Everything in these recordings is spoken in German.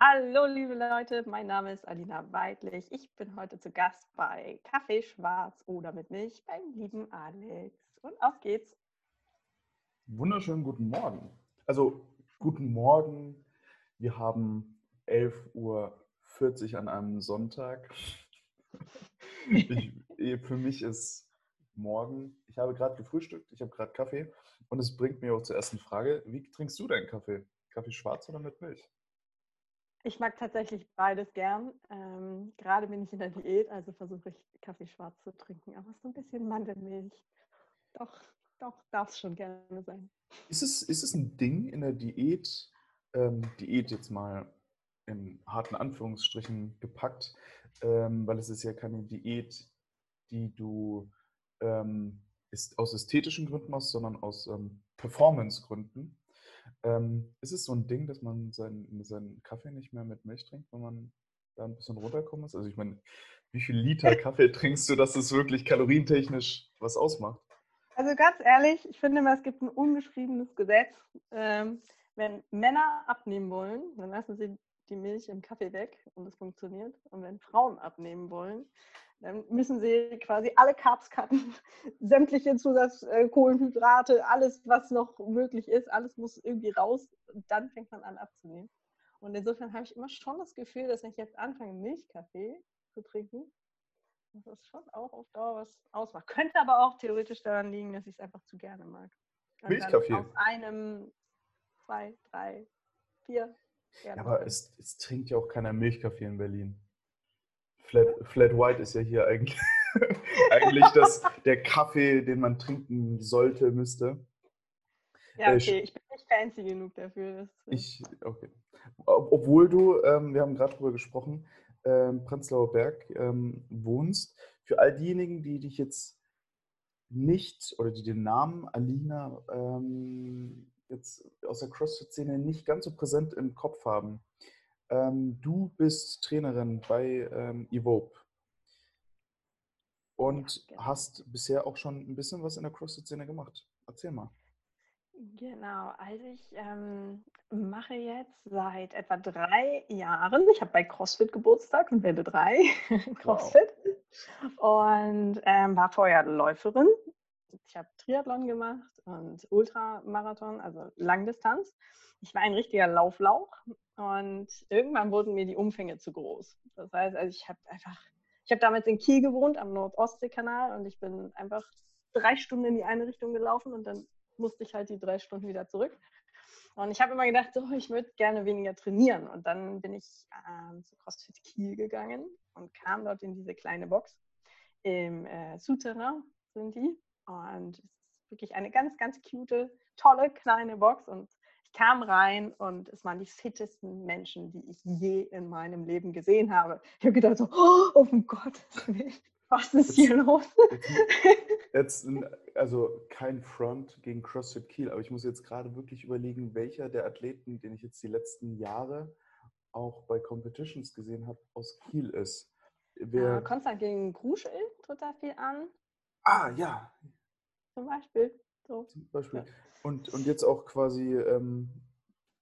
Hallo, liebe Leute, mein Name ist Alina Weidlich. Ich bin heute zu Gast bei Kaffee Schwarz oder mit Milch beim lieben Alex. Und auf geht's. Wunderschönen guten Morgen. Also, guten Morgen. Wir haben 11.40 Uhr an einem Sonntag. Ich, für mich ist morgen, ich habe gerade gefrühstückt, ich habe gerade Kaffee und es bringt mir auch zur ersten Frage, wie trinkst du deinen Kaffee? Kaffee schwarz oder mit Milch? Ich mag tatsächlich beides gern. Ähm, gerade bin ich in der Diät, also versuche ich Kaffee schwarz zu trinken, aber so ein bisschen Mandelmilch. Doch, doch, darf es schon gerne sein. Ist es, ist es ein Ding in der Diät, ähm, Diät jetzt mal in harten Anführungsstrichen gepackt, ähm, weil es ist ja keine Diät, die du ähm, ist aus ästhetischen Gründen machst, sondern aus ähm, Performance-Gründen. Ähm, ist es so ein Ding, dass man seinen, seinen Kaffee nicht mehr mit Milch trinkt, wenn man da ein bisschen runterkommen muss? Also ich meine, wie viel Liter Kaffee trinkst du, dass es wirklich kalorientechnisch was ausmacht? Also ganz ehrlich, ich finde immer, es gibt ein ungeschriebenes Gesetz. Ähm, wenn Männer abnehmen wollen, dann lassen sie die Milch im Kaffee weg und es funktioniert. Und wenn Frauen abnehmen wollen, dann müssen sie quasi alle Carbs cutten, sämtliche Zusatzkohlenhydrate, alles, was noch möglich ist, alles muss irgendwie raus und dann fängt man an abzunehmen. Und insofern habe ich immer schon das Gefühl, dass wenn ich jetzt anfange, Milchkaffee zu trinken, dass das schon auch auf Dauer was ausmacht. Könnte aber auch theoretisch daran liegen, dass ich es einfach zu gerne mag. Und Milchkaffee? Aus einem, zwei, drei, vier. Ja, aber es, es trinkt ja auch keiner Milchkaffee in Berlin. Flat, Flat White ist ja hier eigentlich, eigentlich das, der Kaffee, den man trinken sollte, müsste. Ja, okay, ich bin nicht fancy genug dafür. ich, okay. Obwohl du, ähm, wir haben gerade darüber gesprochen, ähm, Prenzlauer Berg ähm, wohnst. Für all diejenigen, die dich jetzt nicht oder die den Namen Alina ähm, jetzt aus der CrossFit-Szene nicht ganz so präsent im Kopf haben. Ähm, du bist Trainerin bei ähm, Evope und ja, genau. hast bisher auch schon ein bisschen was in der CrossFit-Szene gemacht. Erzähl mal. Genau, also ich ähm, mache jetzt seit etwa drei Jahren, ich habe bei CrossFit Geburtstag und werde drei CrossFit wow. und ähm, war vorher Läuferin. Ich habe Triathlon gemacht und Ultramarathon, also Langdistanz. Ich war ein richtiger Lauflauch und irgendwann wurden mir die Umfänge zu groß. Das heißt, also ich habe einfach, ich habe damals in Kiel gewohnt am Nordostseekanal und ich bin einfach drei Stunden in die eine Richtung gelaufen und dann musste ich halt die drei Stunden wieder zurück. Und ich habe immer gedacht, so, ich würde gerne weniger trainieren. Und dann bin ich ähm, zu CrossFit Kiel gegangen und kam dort in diese kleine Box. Im äh, Souterrain sind die. Und es ist wirklich eine ganz, ganz cute, tolle kleine Box. Und ich kam rein und es waren die fittesten Menschen, die ich je in meinem Leben gesehen habe. Ich habe gedacht so, oh, oh Gott, was ist hier los? Jetzt, also kein Front gegen CrossFit Kiel, aber ich muss jetzt gerade wirklich überlegen, welcher der Athleten, den ich jetzt die letzten Jahre auch bei Competitions gesehen habe, aus Kiel ist. Wer... Äh, Konstantin Gruschel tritt da viel an. Ah, ja. Zum Beispiel. So. Zum Beispiel. Ja. Und, und jetzt auch quasi ähm,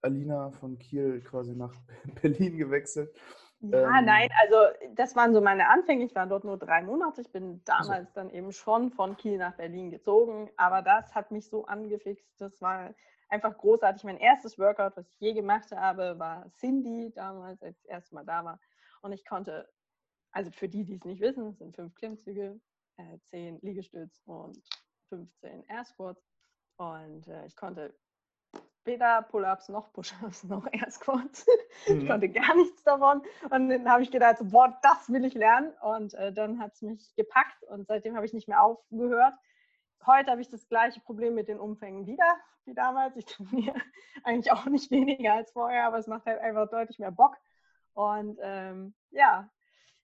Alina von Kiel quasi nach Berlin gewechselt. Ja, ähm, nein, also das waren so meine Anfänge. Ich war dort nur drei Monate. Ich bin damals also. dann eben schon von Kiel nach Berlin gezogen. Aber das hat mich so angefixt. Das war einfach großartig. Mein erstes Workout, was ich je gemacht habe, war Cindy damals, als ich das erste Mal da war. Und ich konnte, also für die, die es nicht wissen, sind fünf Klimmzüge, äh, zehn Liegestütz und 15 Air Squats. Und äh, ich konnte weder Pull-ups noch Push-ups noch Air Squats. Mhm. Ich konnte gar nichts davon. Und dann habe ich gedacht, so, boah, das will ich lernen. Und äh, dann hat es mich gepackt und seitdem habe ich nicht mehr aufgehört. Heute habe ich das gleiche Problem mit den Umfängen wieder wie damals. Ich trainiere eigentlich auch nicht weniger als vorher, aber es macht halt einfach deutlich mehr Bock. Und ähm, ja,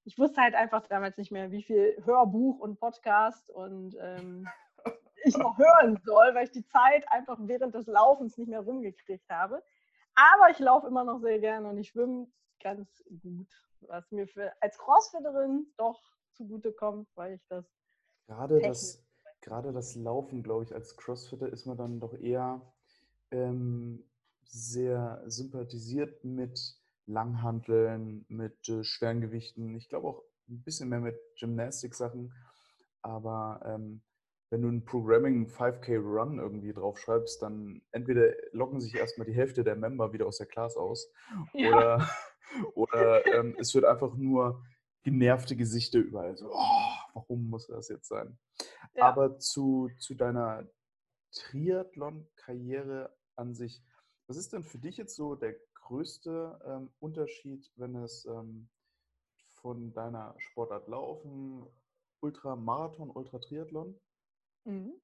ich wusste halt einfach damals nicht mehr, wie viel Hörbuch und Podcast und ähm, ich noch hören soll, weil ich die Zeit einfach während des Laufens nicht mehr rumgekriegt habe. Aber ich laufe immer noch sehr gerne und ich schwimme ganz gut, was mir für, als Crossfitterin doch zugute kommt, weil ich das. Gerade das, gerade das Laufen, glaube ich, als Crossfitter ist man dann doch eher ähm, sehr sympathisiert mit Langhanteln, mit äh, schweren Gewichten. Ich glaube auch ein bisschen mehr mit Gymnastik-Sachen. Aber ähm, wenn du ein Programming 5K Run irgendwie draufschreibst, dann entweder locken sich erstmal die Hälfte der Member wieder aus der Class aus ja. oder, oder ähm, es wird einfach nur genervte Gesichter überall. So, oh, warum muss das jetzt sein? Ja. Aber zu, zu deiner Triathlon-Karriere an sich, was ist denn für dich jetzt so der größte ähm, Unterschied, wenn es ähm, von deiner Sportart Laufen, Ultramarathon, Ultratriathlon mhm.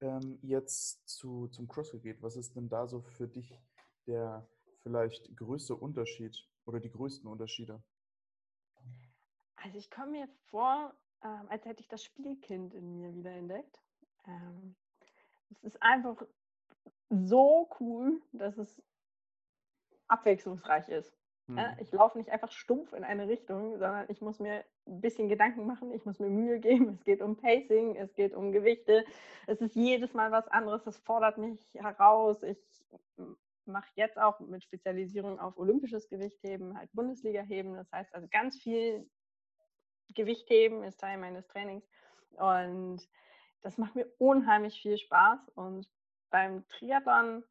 ähm, jetzt zu, zum CrossFit geht? Was ist denn da so für dich der vielleicht größte Unterschied oder die größten Unterschiede? Also ich komme mir vor, ähm, als hätte ich das Spielkind in mir wieder entdeckt. Ähm, es ist einfach so cool, dass es abwechslungsreich ist. Hm. Ja, ich laufe nicht einfach stumpf in eine Richtung, sondern ich muss mir ein bisschen Gedanken machen, ich muss mir Mühe geben. Es geht um Pacing, es geht um Gewichte. Es ist jedes Mal was anderes, das fordert mich heraus. Ich mache jetzt auch mit Spezialisierung auf olympisches Gewichtheben, halt Bundesliga-Heben. Das heißt also ganz viel Gewichtheben ist Teil meines Trainings. Und das macht mir unheimlich viel Spaß. Und beim Triathlon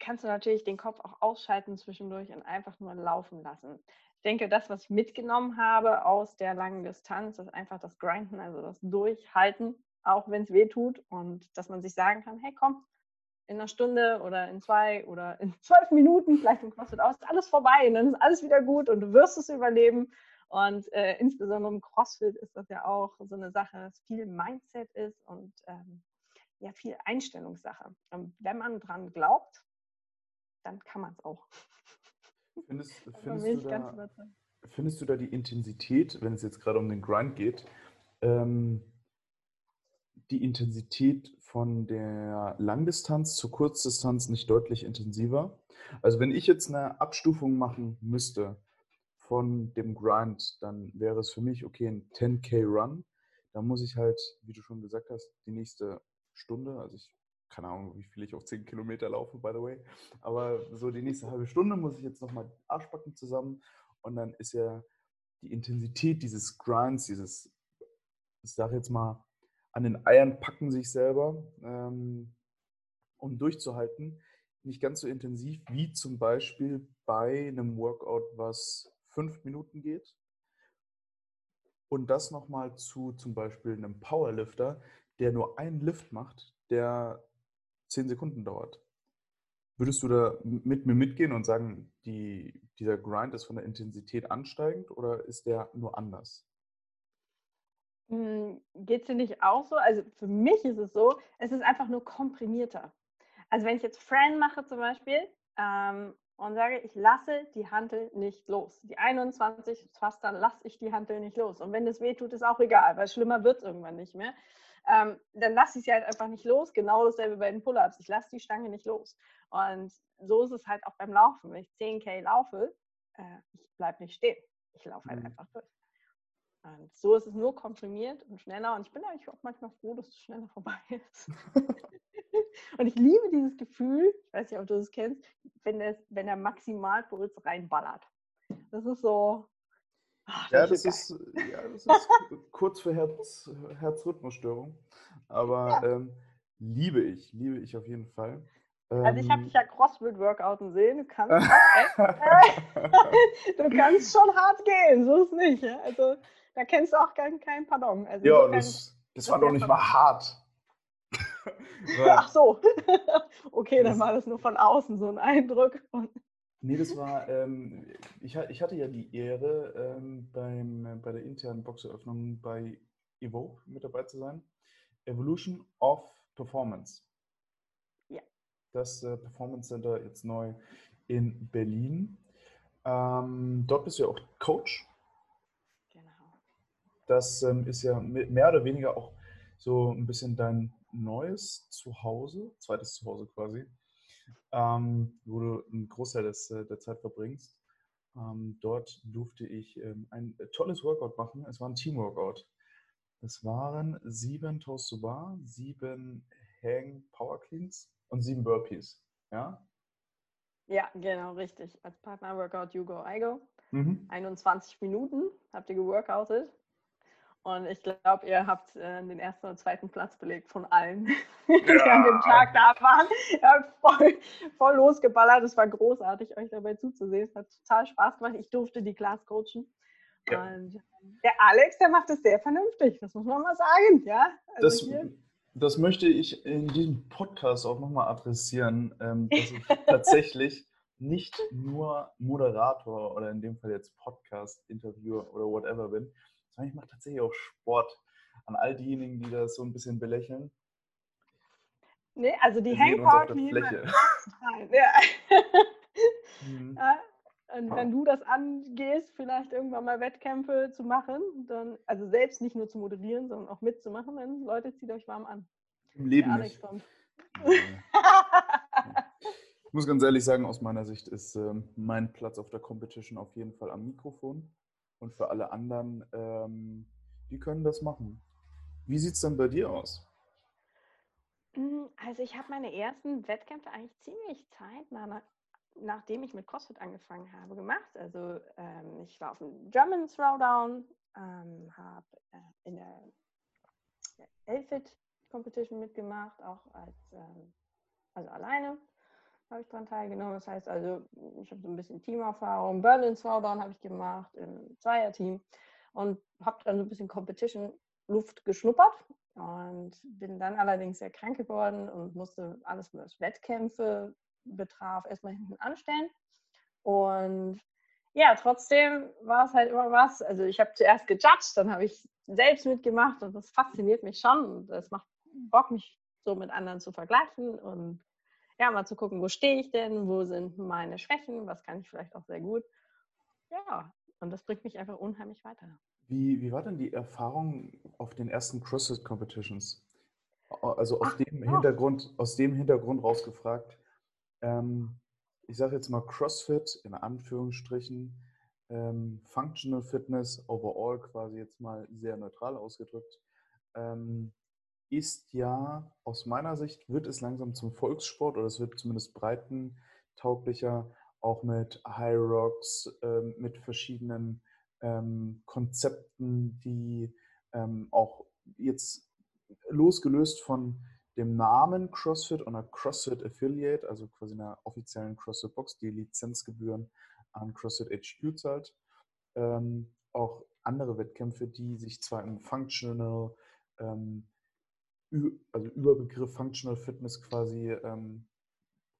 kannst du natürlich den Kopf auch ausschalten zwischendurch und einfach nur laufen lassen. Ich denke, das, was ich mitgenommen habe aus der langen Distanz, ist einfach das Grinden, also das Durchhalten, auch wenn es weh tut und dass man sich sagen kann, hey komm, in einer Stunde oder in zwei oder in zwölf Minuten, vielleicht im CrossFit aus, ist alles vorbei und dann ist alles wieder gut und du wirst es überleben. Und äh, insbesondere im CrossFit ist das ja auch so eine Sache, dass viel Mindset ist und ähm, ja viel Einstellungssache. Und wenn man dran glaubt, dann kann man es auch. Findest, findest, du da, findest, du da, die Intensität, wenn es jetzt gerade um den Grind geht, ähm, die Intensität von der Langdistanz zur Kurzdistanz nicht deutlich intensiver? Also wenn ich jetzt eine Abstufung machen müsste von dem Grind, dann wäre es für mich, okay, ein 10k Run. Da muss ich halt, wie du schon gesagt hast, die nächste Stunde, also ich keine Ahnung, wie viel ich auf 10 Kilometer laufe, by the way. Aber so die nächste halbe Stunde muss ich jetzt nochmal Arschbacken zusammen und dann ist ja die Intensität dieses Grinds, dieses, ich sage jetzt mal, an den Eiern packen sich selber, ähm, um durchzuhalten, nicht ganz so intensiv wie zum Beispiel bei einem Workout, was fünf Minuten geht. Und das nochmal zu zum Beispiel einem Powerlifter, der nur einen Lift macht, der zehn Sekunden dauert. Würdest du da mit mir mitgehen und sagen, die, dieser Grind ist von der Intensität ansteigend oder ist der nur anders? Hm, Geht es dir nicht auch so? Also für mich ist es so, es ist einfach nur komprimierter. Also wenn ich jetzt Fran mache zum Beispiel ähm, und sage, ich lasse die Hantel nicht los. Die 21 fast dann lasse ich die Hantel nicht los. Und wenn es weh tut, ist auch egal, weil schlimmer wird es irgendwann nicht mehr ähm, dann lasse ich sie halt einfach nicht los. Genau dasselbe bei den Pull-Ups. Ich lasse die Stange nicht los. Und so ist es halt auch beim Laufen. Wenn ich 10k laufe, äh, ich bleibe nicht stehen. Ich laufe halt mhm. einfach durch. Und so ist es nur komprimiert und schneller. Und ich bin eigentlich auch manchmal froh, dass es schneller vorbei ist. und ich liebe dieses Gefühl, ich weiß nicht, ob du das kennst, wenn, das, wenn der Maximalpuls reinballert. Das ist so, Ach, ja, das ist, ja, das ist kurz für Herz, Herzrhythmusstörung. Aber ja. ähm, liebe ich, liebe ich auf jeden Fall. Also ich habe ähm, dich ja Crossfit-Workouten sehen. Du kannst, äh, du kannst schon hart gehen, so ist nicht. Also da kennst du auch keinen kein Pardon. Also, ja, das, das war doch nicht mal hart. Ach so. okay, dann war das nur von außen so ein Eindruck. Nee, das war, ähm, ich, ich, hatte ja die Ehre, ähm, beim, bei der internen Boxeröffnung bei Evoke mit dabei zu sein. Evolution of Performance. Ja. Das äh, Performance Center jetzt neu in Berlin. Ähm, dort bist du ja auch Coach. Genau. Das ähm, ist ja mehr oder weniger auch so ein bisschen dein neues Zuhause, zweites Zuhause quasi ähm, wo du einen Großteil des, äh, der Zeit verbringst. Ähm, dort durfte ich ähm, ein tolles Workout machen. Es war ein Teamworkout. Es waren sieben Toast to Bar, sieben Hang Power Cleans und sieben Burpees. Ja? Ja, genau, richtig. Als Partner-Workout You Go, I Go. Mhm. 21 Minuten habt ihr geworkoutet. Und ich glaube, ihr habt äh, den ersten und zweiten Platz belegt von allen, ja. die an dem Tag da waren. Ihr habt voll, voll losgeballert. Es war großartig, euch dabei zuzusehen. Es hat total Spaß gemacht. Ich durfte die Class coachen. Ja. Und der Alex, der macht es sehr vernünftig, das muss man mal sagen. Ja? Also das, das möchte ich in diesem Podcast auch nochmal adressieren, ähm, dass ich tatsächlich nicht nur Moderator oder in dem Fall jetzt Podcast, Interviewer oder whatever bin, sondern ich mache tatsächlich auch Sport. An all diejenigen, die das so ein bisschen belächeln. Nee, also die Hangout Fläche. Ja. mhm. ja. Und wenn du das angehst, vielleicht irgendwann mal Wettkämpfe zu machen, dann, also selbst nicht nur zu moderieren, sondern auch mitzumachen, dann Leute, zieht euch warm an. Im Leben nicht. ich muss ganz ehrlich sagen, aus meiner Sicht ist äh, mein Platz auf der Competition auf jeden Fall am Mikrofon. Und für alle anderen, ähm, die können das machen. Wie sieht es dann bei dir aus? Hm, also ich habe meine ersten Wettkämpfe eigentlich ziemlich zeitnah nachdem ich mit CrossFit angefangen habe, gemacht. Also ähm, ich war auf dem German Throwdown, ähm, habe äh, in der, der LFIT Competition mitgemacht, auch als ähm, also alleine habe ich daran teilgenommen. Das heißt also, ich habe so ein bisschen Teamerfahrung. Berlin Throwdown habe ich gemacht im Zweierteam und habe dann so ein bisschen Competition Luft geschnuppert und bin dann allerdings sehr krank geworden und musste alles, was Wettkämpfe betraf, erstmal hinten anstellen. Und ja, trotzdem war es halt immer was. Also ich habe zuerst gejudged, dann habe ich selbst mitgemacht und das fasziniert mich schon. Das macht Bock, mich so mit anderen zu vergleichen und ja, mal zu gucken, wo stehe ich denn, wo sind meine Schwächen, was kann ich vielleicht auch sehr gut. Ja, und das bringt mich einfach unheimlich weiter. Wie, wie war denn die Erfahrung auf den ersten CrossFit Competitions? Also aus Ach, dem Hintergrund, aus dem Hintergrund rausgefragt, ähm, ich sage jetzt mal CrossFit in Anführungsstrichen, ähm, Functional Fitness overall quasi jetzt mal sehr neutral ausgedrückt, ähm, ist ja aus meiner Sicht, wird es langsam zum Volkssport oder es wird zumindest breitentauglicher, auch mit High Rocks, ähm, mit verschiedenen ähm, Konzepten, die ähm, auch jetzt losgelöst von dem Namen CrossFit und einer CrossFit Affiliate, also quasi einer offiziellen CrossFit Box, die Lizenzgebühren an CrossFit HQ zahlt. Ähm, auch andere Wettkämpfe, die sich zwar im Functional, ähm, also Überbegriff Functional Fitness quasi, ähm,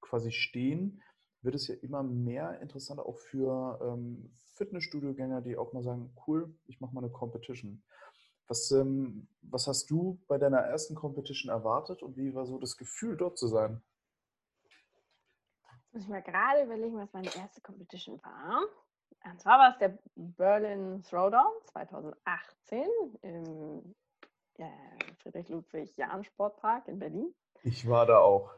quasi stehen, wird es ja immer mehr interessanter auch für ähm, Fitnessstudio-Gänger, die auch mal sagen, cool, ich mache mal eine Competition. Was, ähm, was hast du bei deiner ersten Competition erwartet und wie war so das Gefühl, dort zu sein? Jetzt muss ich mal gerade überlegen, was meine erste Competition war. Und zwar war es der Berlin Throwdown 2018 im Friedrich-Ludwig-Jahn-Sportpark in Berlin. Ich war da auch.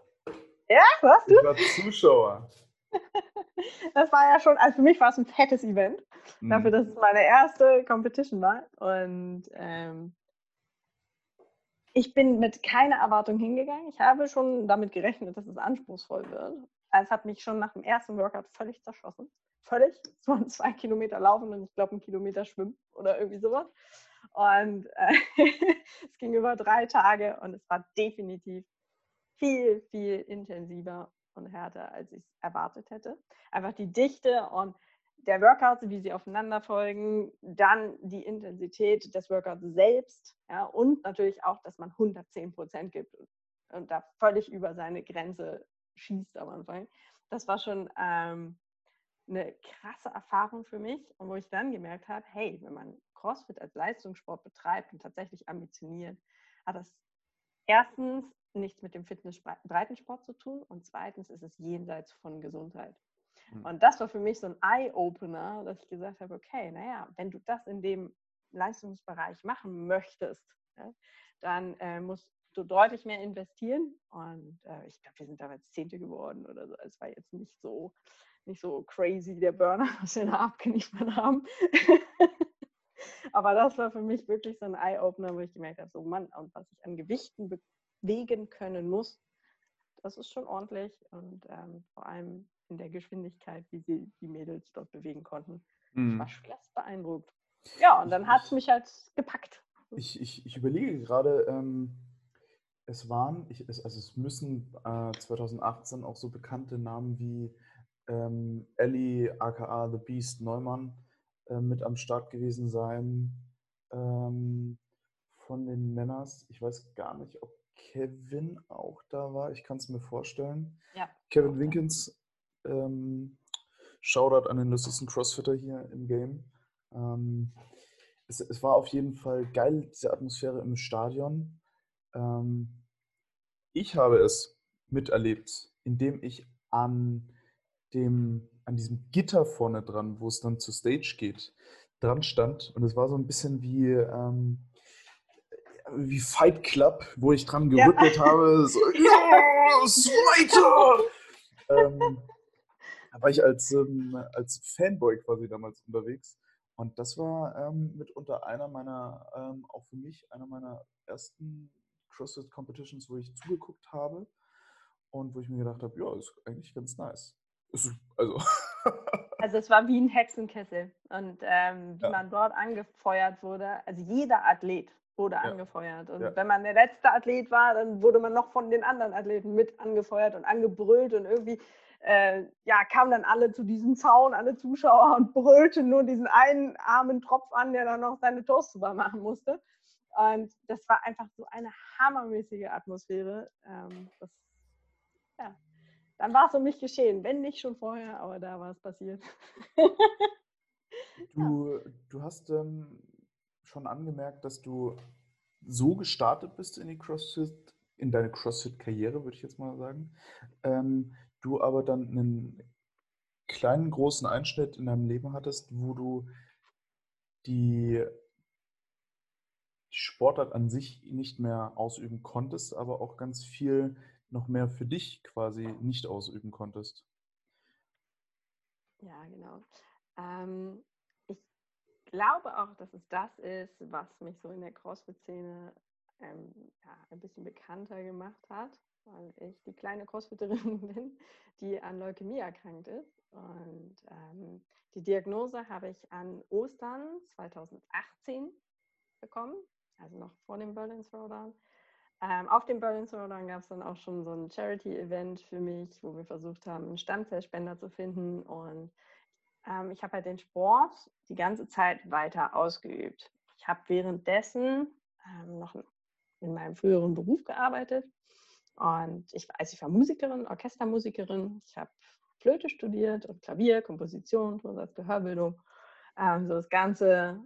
Ja, warst du? Ich war Zuschauer. das war ja schon, also für mich war es ein fettes Event, mhm. dafür, dass es meine erste Competition war. Und ähm, ich bin mit keiner Erwartung hingegangen. Ich habe schon damit gerechnet, dass es anspruchsvoll wird. Es hat mich schon nach dem ersten Workout völlig zerschossen. Völlig. Es waren zwei Kilometer laufen und ich glaube ein Kilometer schwimmen oder irgendwie sowas. Und äh, es ging über drei Tage und es war definitiv viel, viel intensiver und härter, als ich es erwartet hätte. Einfach die Dichte und der Workout, wie sie aufeinander folgen, dann die Intensität des Workouts selbst ja, und natürlich auch, dass man 110 Prozent gibt und, und, da völlig über seine Grenze schießt am Anfang. Das war schon ähm, eine krasse Erfahrung für mich und wo ich dann gemerkt habe, hey, wenn man CrossFit als Leistungssport betreibt und tatsächlich ambitioniert, hat das erstens nichts mit dem Fitness-Breitensport zu tun und zweitens ist es jenseits von Gesundheit. Mhm. Und das war für mich so ein Eye-Opener, dass ich gesagt habe, okay, naja, wenn du das in dem Leistungsbereich machen möchtest, ja, dann äh, musst du deutlich mehr investieren. Und äh, ich glaube, wir sind damals Zehnte geworden oder so. Es war jetzt nicht so, nicht so crazy, der Burner, was wir da abgeliefert haben. Aber das war für mich wirklich so ein Eye-Opener, wo ich gemerkt habe, so Mann, und was ich an Gewichten bewegen können muss, das ist schon ordentlich. Und ähm, vor allem in der Geschwindigkeit, wie sie die Mädels dort bewegen konnten. Mhm. Ich war schwerst beeindruckt. Ja, und dann hat es mich halt gepackt. Ich, ich, ich überlege gerade, ähm, es waren, ich, es, also es müssen äh, 2018 auch so bekannte Namen wie ähm, Ellie, aka The Beast Neumann, äh, mit am Start gewesen sein. Ähm, von den Männers. Ich weiß gar nicht, ob Kevin auch da war. Ich kann es mir vorstellen. Ja. Kevin Winkens, ähm, Shoutout an den lustigsten Crossfitter hier im Game. Ähm, es, es, war auf jeden Fall geil, diese Atmosphäre im Stadion. Ähm, ich habe es miterlebt, indem ich an dem, an diesem Gitter vorne dran, wo es dann zur Stage geht, dran stand. Und es war so ein bisschen wie, ähm, wie Fight Club, wo ich dran gerüttelt ja. habe. So, ja, weiter! ähm, da war ich als, ähm, als Fanboy quasi damals unterwegs. Und das war ähm, mitunter einer meiner, ähm, auch für mich, einer meiner ersten CrossFit Competitions, wo ich zugeguckt habe und wo ich mir gedacht habe, ja, ist eigentlich ganz nice. Also. also es war wie ein Hexenkessel. Und ähm, wie ja. man dort angefeuert wurde, also jeder Athlet wurde ja. angefeuert. Und ja. wenn man der letzte Athlet war, dann wurde man noch von den anderen Athleten mit angefeuert und angebrüllt und irgendwie äh, ja, kamen dann alle zu diesem Zaun, alle Zuschauer und brüllten nur diesen einen armen Tropf an, der dann noch seine Toast super machen musste. Und das war einfach so eine hammermäßige Atmosphäre. Ähm, das, ja. Dann war es um mich geschehen, wenn nicht schon vorher, aber da war es passiert. du, du hast ähm, schon angemerkt, dass du so gestartet bist in die CrossFit, in deine CrossFit-Karriere, würde ich jetzt mal sagen. Ähm, du aber dann einen kleinen, großen Einschnitt in deinem Leben hattest, wo du die, die Sportart an sich nicht mehr ausüben konntest, aber auch ganz viel noch mehr für dich quasi nicht ausüben konntest. Ja, genau. Ähm, ich glaube auch, dass es das ist, was mich so in der CrossFit-Szene ähm, ja, ein bisschen bekannter gemacht hat weil ich die kleine Crossfitterin bin, die an Leukämie erkrankt ist. Und ähm, die Diagnose habe ich an Ostern 2018 bekommen, also noch vor dem Berlin Throwdown. Ähm, auf dem Berlin Throwdown gab es dann auch schon so ein Charity-Event für mich, wo wir versucht haben, einen Stammzellspender zu finden. Und ähm, ich habe halt den Sport die ganze Zeit weiter ausgeübt. Ich habe währenddessen ähm, noch in meinem früheren Beruf gearbeitet und ich, also ich war Musikerin, Orchestermusikerin. Ich habe Flöte studiert und Klavier, Komposition, Tonsatz, Gehörbildung. Ähm, so das ganze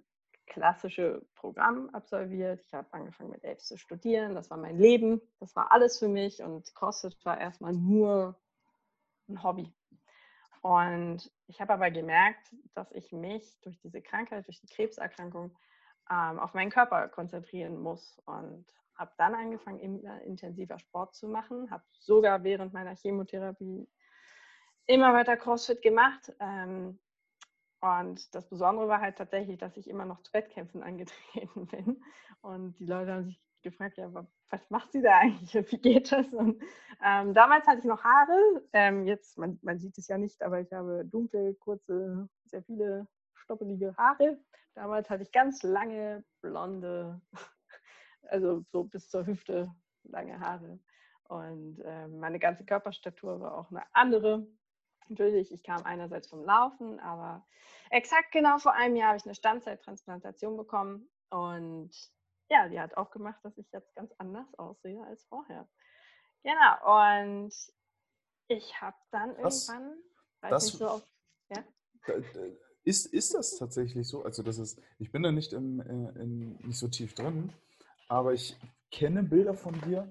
klassische Programm absolviert. Ich habe angefangen mit Apes zu studieren. Das war mein Leben. Das war alles für mich. Und CrossFit war erstmal nur ein Hobby. Und ich habe aber gemerkt, dass ich mich durch diese Krankheit, durch die Krebserkrankung ähm, auf meinen Körper konzentrieren muss. Und habe dann angefangen, immer intensiver Sport zu machen, habe sogar während meiner Chemotherapie immer weiter CrossFit gemacht. Ähm, und das Besondere war halt tatsächlich, dass ich immer noch zu Wettkämpfen angetreten bin. Und die Leute haben sich gefragt, ja, was macht sie da eigentlich? Wie geht das? Und ähm, damals hatte ich noch Haare. Ähm, jetzt, man, man, sieht es ja nicht, aber ich habe dunkle, kurze, sehr viele stoppelige Haare. Damals hatte ich ganz lange, blonde also so bis zur Hüfte lange Haare. Und äh, meine ganze Körperstatur war auch eine andere. Natürlich, ich kam einerseits vom Laufen, aber exakt genau vor einem Jahr habe ich eine Stammzelltransplantation bekommen. Und ja, die hat auch gemacht, dass ich jetzt ganz anders aussehe als vorher. Genau, und ich habe dann das, irgendwann, das, ich so auf, ja? Ist, ist das tatsächlich so? Also das ist, ich bin da nicht, im, äh, in, nicht so tief drin, aber ich kenne Bilder von dir,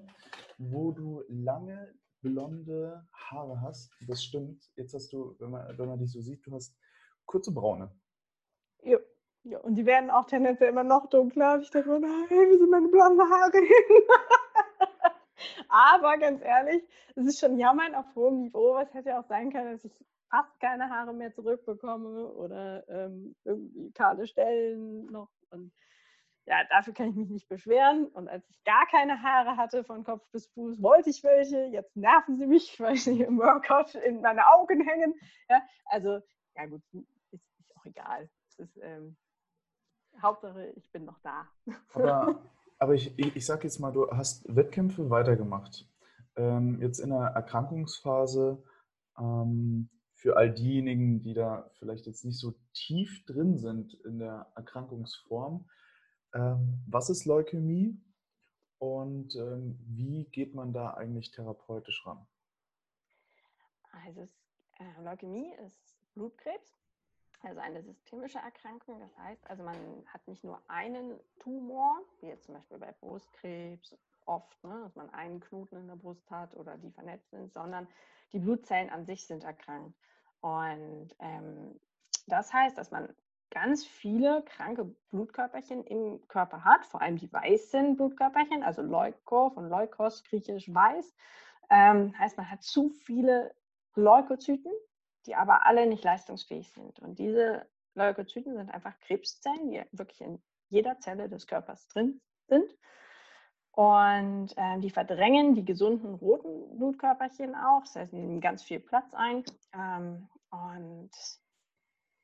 wo du lange blonde Haare hast. Das stimmt. Jetzt hast du, wenn man, wenn man dich so sieht, du hast kurze braune. Ja. ja, und die werden auch tendenziell immer noch dunkler. Ich denke, nein, wie sind meine blonden Haare hin? Aber ganz ehrlich, es ist schon jammern auf hohem Niveau. Es hätte auch sein können, dass ich fast keine Haare mehr zurückbekomme oder ähm, irgendwie kahle Stellen noch. Und ja, dafür kann ich mich nicht beschweren. Und als ich gar keine Haare hatte von Kopf bis Fuß, wollte ich welche. Jetzt nerven sie mich, weil sie im Workout in meine Augen hängen. Ja, also, ja gut, ist, ist auch egal. Ist, ähm, Hauptsache, ich bin noch da. Aber, aber ich, ich, ich sage jetzt mal, du hast Wettkämpfe weitergemacht. Ähm, jetzt in der Erkrankungsphase, ähm, für all diejenigen, die da vielleicht jetzt nicht so tief drin sind in der Erkrankungsform, ähm, was ist Leukämie und ähm, wie geht man da eigentlich therapeutisch ran? Also äh, Leukämie ist Blutkrebs, also eine systemische Erkrankung. Das heißt, also man hat nicht nur einen Tumor, wie jetzt zum Beispiel bei Brustkrebs oft, ne, dass man einen Knoten in der Brust hat oder die vernetzt sind, sondern die Blutzellen an sich sind erkrankt. Und ähm, das heißt, dass man ganz viele kranke Blutkörperchen im Körper hat, vor allem die weißen Blutkörperchen, also Leuko von Leukos, griechisch weiß. Ähm, heißt, man hat zu viele Leukozyten, die aber alle nicht leistungsfähig sind. Und diese Leukozyten sind einfach Krebszellen, die wirklich in jeder Zelle des Körpers drin sind. Und ähm, die verdrängen die gesunden roten Blutkörperchen auch. Das heißt, die nehmen ganz viel Platz ein. Ähm, und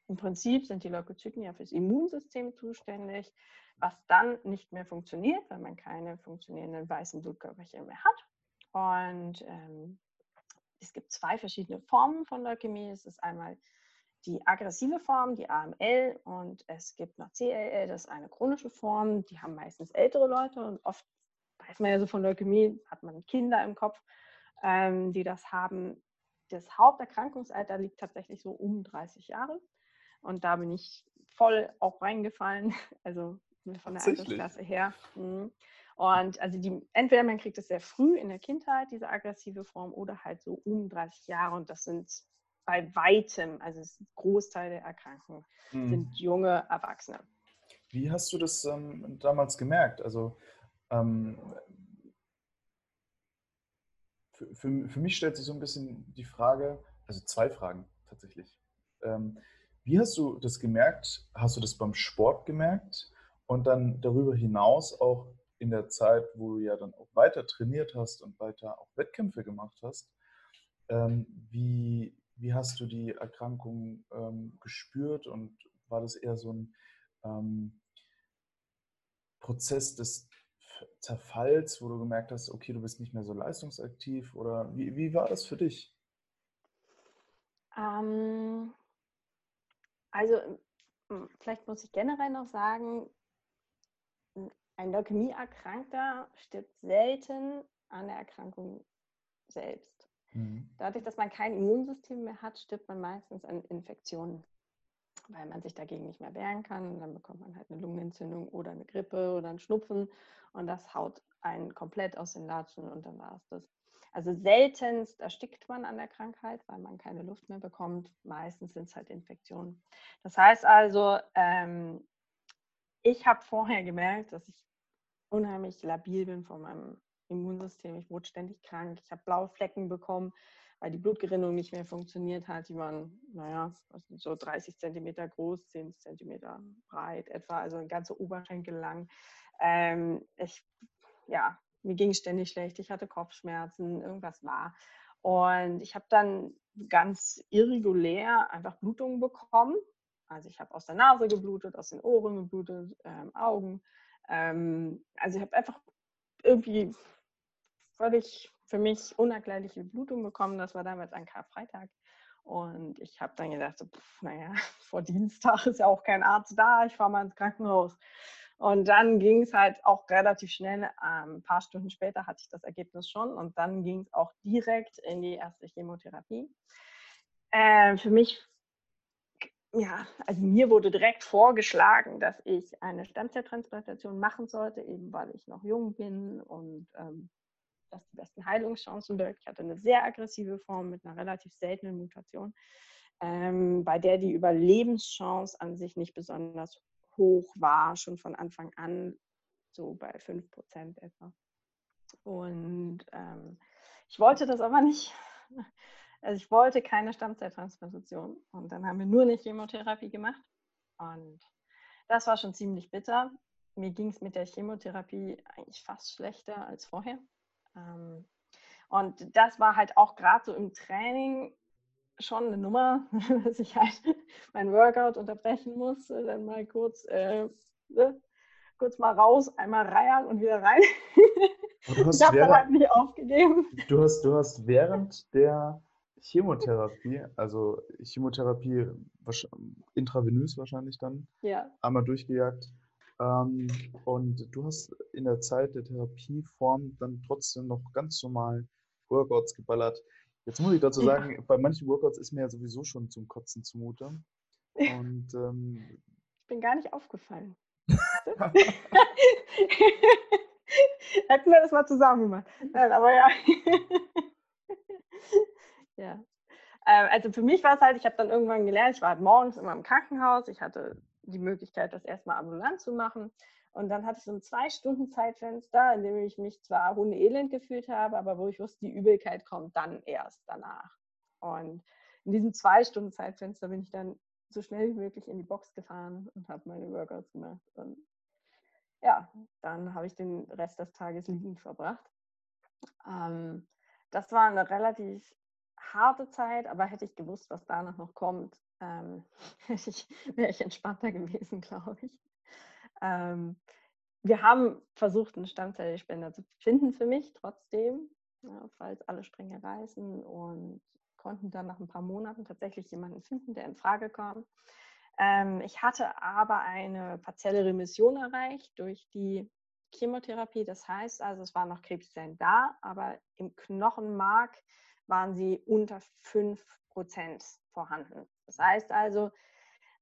im Prinzip sind die Leukozyten ja fürs Immunsystem zuständig, was dann nicht mehr funktioniert, weil man keine funktionierenden weißen Blutkörperchen mehr hat. Und ähm, es gibt zwei verschiedene Formen von Leukämie. Es ist einmal die aggressive Form, die AML, und es gibt noch CLL, das ist eine chronische Form. Die haben meistens ältere Leute und oft weiß man ja so von Leukämie, hat man Kinder im Kopf, ähm, die das haben. Das Haupterkrankungsalter liegt tatsächlich so um 30 Jahre. Und da bin ich voll auch reingefallen, also von der Altersklasse her. Mhm. Und also die, entweder man kriegt es sehr früh in der Kindheit, diese aggressive Form, oder halt so um 30 Jahre. Und das sind bei weitem, also ein Großteil der Erkrankungen, mhm. sind junge Erwachsene. Wie hast du das ähm, damals gemerkt? Also ähm, für, für, für, mich stellt sich so ein bisschen die Frage, also zwei Fragen tatsächlich. Ähm, wie hast du das gemerkt? Hast du das beim Sport gemerkt? Und dann darüber hinaus auch in der Zeit, wo du ja dann auch weiter trainiert hast und weiter auch Wettkämpfe gemacht hast, ähm, wie, wie hast du die Erkrankung ähm, gespürt und war das eher so ein ähm, Prozess des Zerfalls, wo du gemerkt hast, okay, du bist nicht mehr so leistungsaktiv oder wie, wie war das für dich? Ähm, also vielleicht muss ich generell noch sagen, ein Leukämie-Erkrankter stirbt selten an der Erkrankung selbst. Mhm. Dadurch, dass man kein Immunsystem mehr hat, stirbt man meistens an Infektionen, weil man sich dagegen nicht mehr wehren kann. Und dann bekommt man halt eine Lungenentzündung oder eine Grippe oder einen Schnupfen und das haut einen komplett aus den Latschen und dann war es das. Also seltenst erstickt man an der Krankheit, weil man keine Luft mehr bekommt. Meistens sind es halt Infektionen. Das heißt also, ähm, ich habe vorher gemerkt, dass ich unheimlich labil bin von meinem Immunsystem. Ich wurde ständig krank. Ich habe blaue Flecken bekommen, weil die Blutgerinnung nicht mehr funktioniert hat. Die waren, naja, so 30 Zentimeter groß, 10 Zentimeter breit etwa, also ein ganzer Oberschenkel lang. Ähm, ich, ja, mir ging ständig schlecht. Ich hatte Kopfschmerzen, irgendwas war. Und ich habe dann ganz irregulär einfach Blutungen bekommen. Also ich habe aus der Nase geblutet, aus den Ohren geblutet, ähm, Augen. Ähm, also ich habe einfach irgendwie völlig für mich unerklärliche Blutung bekommen. Das war damals ein Karfreitag. Und ich habe dann gedacht, so, pff, naja, vor Dienstag ist ja auch kein Arzt da, ich fahre mal ins Krankenhaus. Und dann ging es halt auch relativ schnell, ähm, ein paar Stunden später hatte ich das Ergebnis schon und dann ging es auch direkt in die erste Chemotherapie. Äh, für mich, ja, also mir wurde direkt vorgeschlagen, dass ich eine Stammzelltransplantation machen sollte, eben weil ich noch jung bin und ähm, dass die besten Heilungschancen birgt. Ich hatte eine sehr aggressive Form mit einer relativ seltenen Mutation, ähm, bei der die Überlebenschance an sich nicht besonders hoch war, schon von Anfang an, so bei 5 Prozent etwa. Und ähm, ich wollte das aber nicht. Also ich wollte keine Stammzelltransplantation. Und dann haben wir nur eine Chemotherapie gemacht. Und das war schon ziemlich bitter. mir ging es mit der Chemotherapie eigentlich fast schlechter als vorher. Ähm, und das war halt auch gerade so im Training schon eine Nummer, dass ich halt mein Workout unterbrechen muss, äh, dann mal kurz, äh, ne, kurz mal raus, einmal reiern und wieder rein. Und du hast ich habe dann während- halt nie aufgegeben. Du hast, du hast während der Chemotherapie, also Chemotherapie intravenös wahrscheinlich dann, Ja, einmal durchgejagt. Ähm, und du hast in der Zeit der Therapieform dann trotzdem noch ganz normal Workouts geballert. Jetzt muss ich dazu Ja. sagen, bei manchen Workouts ist mir ja sowieso schon zum Kotzen zumute. Und ähm, ich bin gar nicht aufgefallen. Hätten wir das mal zusammen gemacht. Nein, aber ja. ja. Ähm, Also für mich war es halt, ich habe dann irgendwann gelernt, ich war halt morgens immer im Krankenhaus, ich hatte die Möglichkeit, das erstmal ambulant zu machen. Und dann hatte ich so ein zwei Stunden Zeitfenster, in dem ich mich zwar hundeelend gefühlt habe, aber wo ich wusste, die Übelkeit kommt dann erst danach. Und in diesem zwei Stunden Zeitfenster bin ich dann so schnell wie möglich in die Box gefahren und habe meine Workouts gemacht. Und ja, dann habe ich den Rest des Tages liegend verbracht. Ähm, das war eine relativ harte Zeit, aber hätte ich gewusst, was danach noch kommt, ähm, wäre ich entspannter gewesen, glaube ich. Ähm, wir haben versucht, einen Stammzellspender zu finden für mich, trotzdem, ja, falls alle Stränge reißen und konnten dann nach ein paar Monaten tatsächlich jemanden finden, der in Frage kam. Ähm, ich hatte aber eine partielle Remission erreicht durch die Chemotherapie. Das heißt also, es waren noch Krebszellen da, aber im Knochenmark waren sie unter 5% vorhanden. Das heißt also,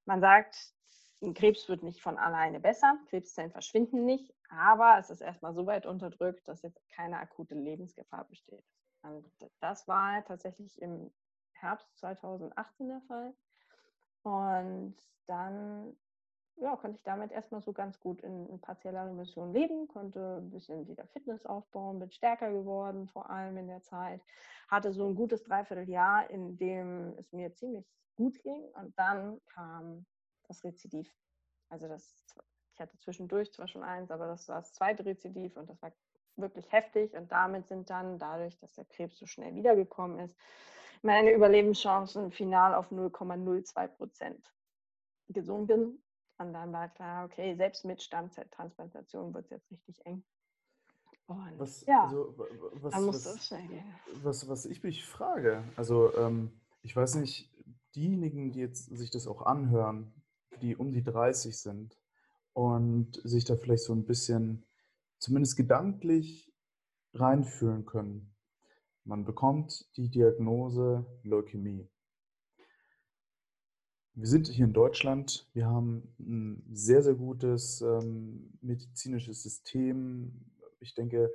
man sagt, ein Krebs wird nicht von alleine besser, Krebszellen verschwinden nicht, aber es ist erstmal so weit unterdrückt, dass jetzt keine akute Lebensgefahr besteht. Und das war tatsächlich im Herbst 2018 der Fall. Und dann ja, konnte ich damit erstmal so ganz gut in, in partieller Remission leben, konnte ein bisschen wieder Fitness aufbauen, bin stärker geworden, vor allem in der Zeit. Hatte so ein gutes Dreivierteljahr, in dem es mir ziemlich gut ging. Und dann kam das Rezidiv. Also das, ich hatte zwischendurch zwar schon eins, aber das war das zweite Rezidiv und das war wirklich heftig. Und damit sind dann, dadurch, dass der Krebs so schnell wiedergekommen ist, meine Überlebenschancen final auf 0,02 Prozent gesunken. Und dann war klar, okay, selbst mit Stammzelltransplantation wird es jetzt richtig eng. Und was, ja, also, wa- wa- was, dann musste was, es schnell gehen. was, was ich mich frage, also ähm, ich weiß nicht, diejenigen, die jetzt sich das auch anhören, die um die 30 sind und sich da vielleicht so ein bisschen zumindest gedanklich reinfühlen können. Man bekommt die Diagnose Leukämie. Wir sind hier in Deutschland. Wir haben ein sehr, sehr gutes ähm, medizinisches System. Ich denke,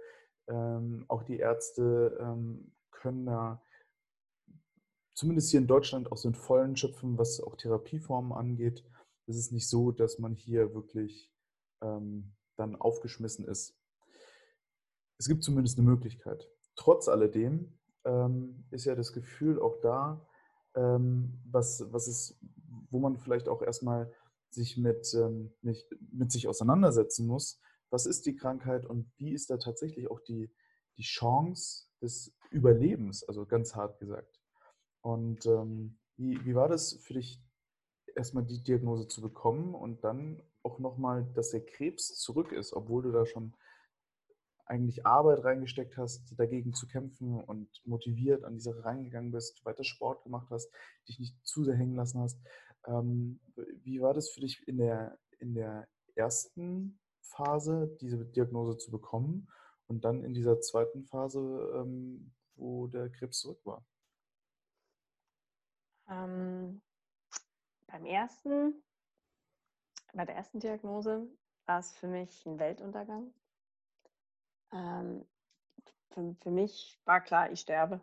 ähm, auch die Ärzte ähm, können da zumindest hier in Deutschland aus den Vollen schöpfen, was auch Therapieformen angeht. Es ist nicht so, dass man hier wirklich ähm, dann aufgeschmissen ist. Es gibt zumindest eine Möglichkeit. Trotz alledem ähm, ist ja das Gefühl auch da, ähm, was, was ist, wo man vielleicht auch erstmal sich mit, ähm, mit, mit sich auseinandersetzen muss. Was ist die Krankheit und wie ist da tatsächlich auch die, die Chance des Überlebens, also ganz hart gesagt. Und ähm, wie, wie war das für dich, erstmal die Diagnose zu bekommen und dann auch nochmal, dass der Krebs zurück ist, obwohl du da schon eigentlich Arbeit reingesteckt hast, dagegen zu kämpfen und motiviert an die Sache reingegangen bist, weiter Sport gemacht hast, dich nicht zu sehr hängen lassen hast. Ähm, wie war das für dich in der, in der ersten Phase, diese Diagnose zu bekommen und dann in dieser zweiten Phase, ähm, wo der Krebs zurück war? Ähm, beim ersten, bei der ersten Diagnose war es für mich ein Weltuntergang. Ähm, für, für mich war klar, ich sterbe.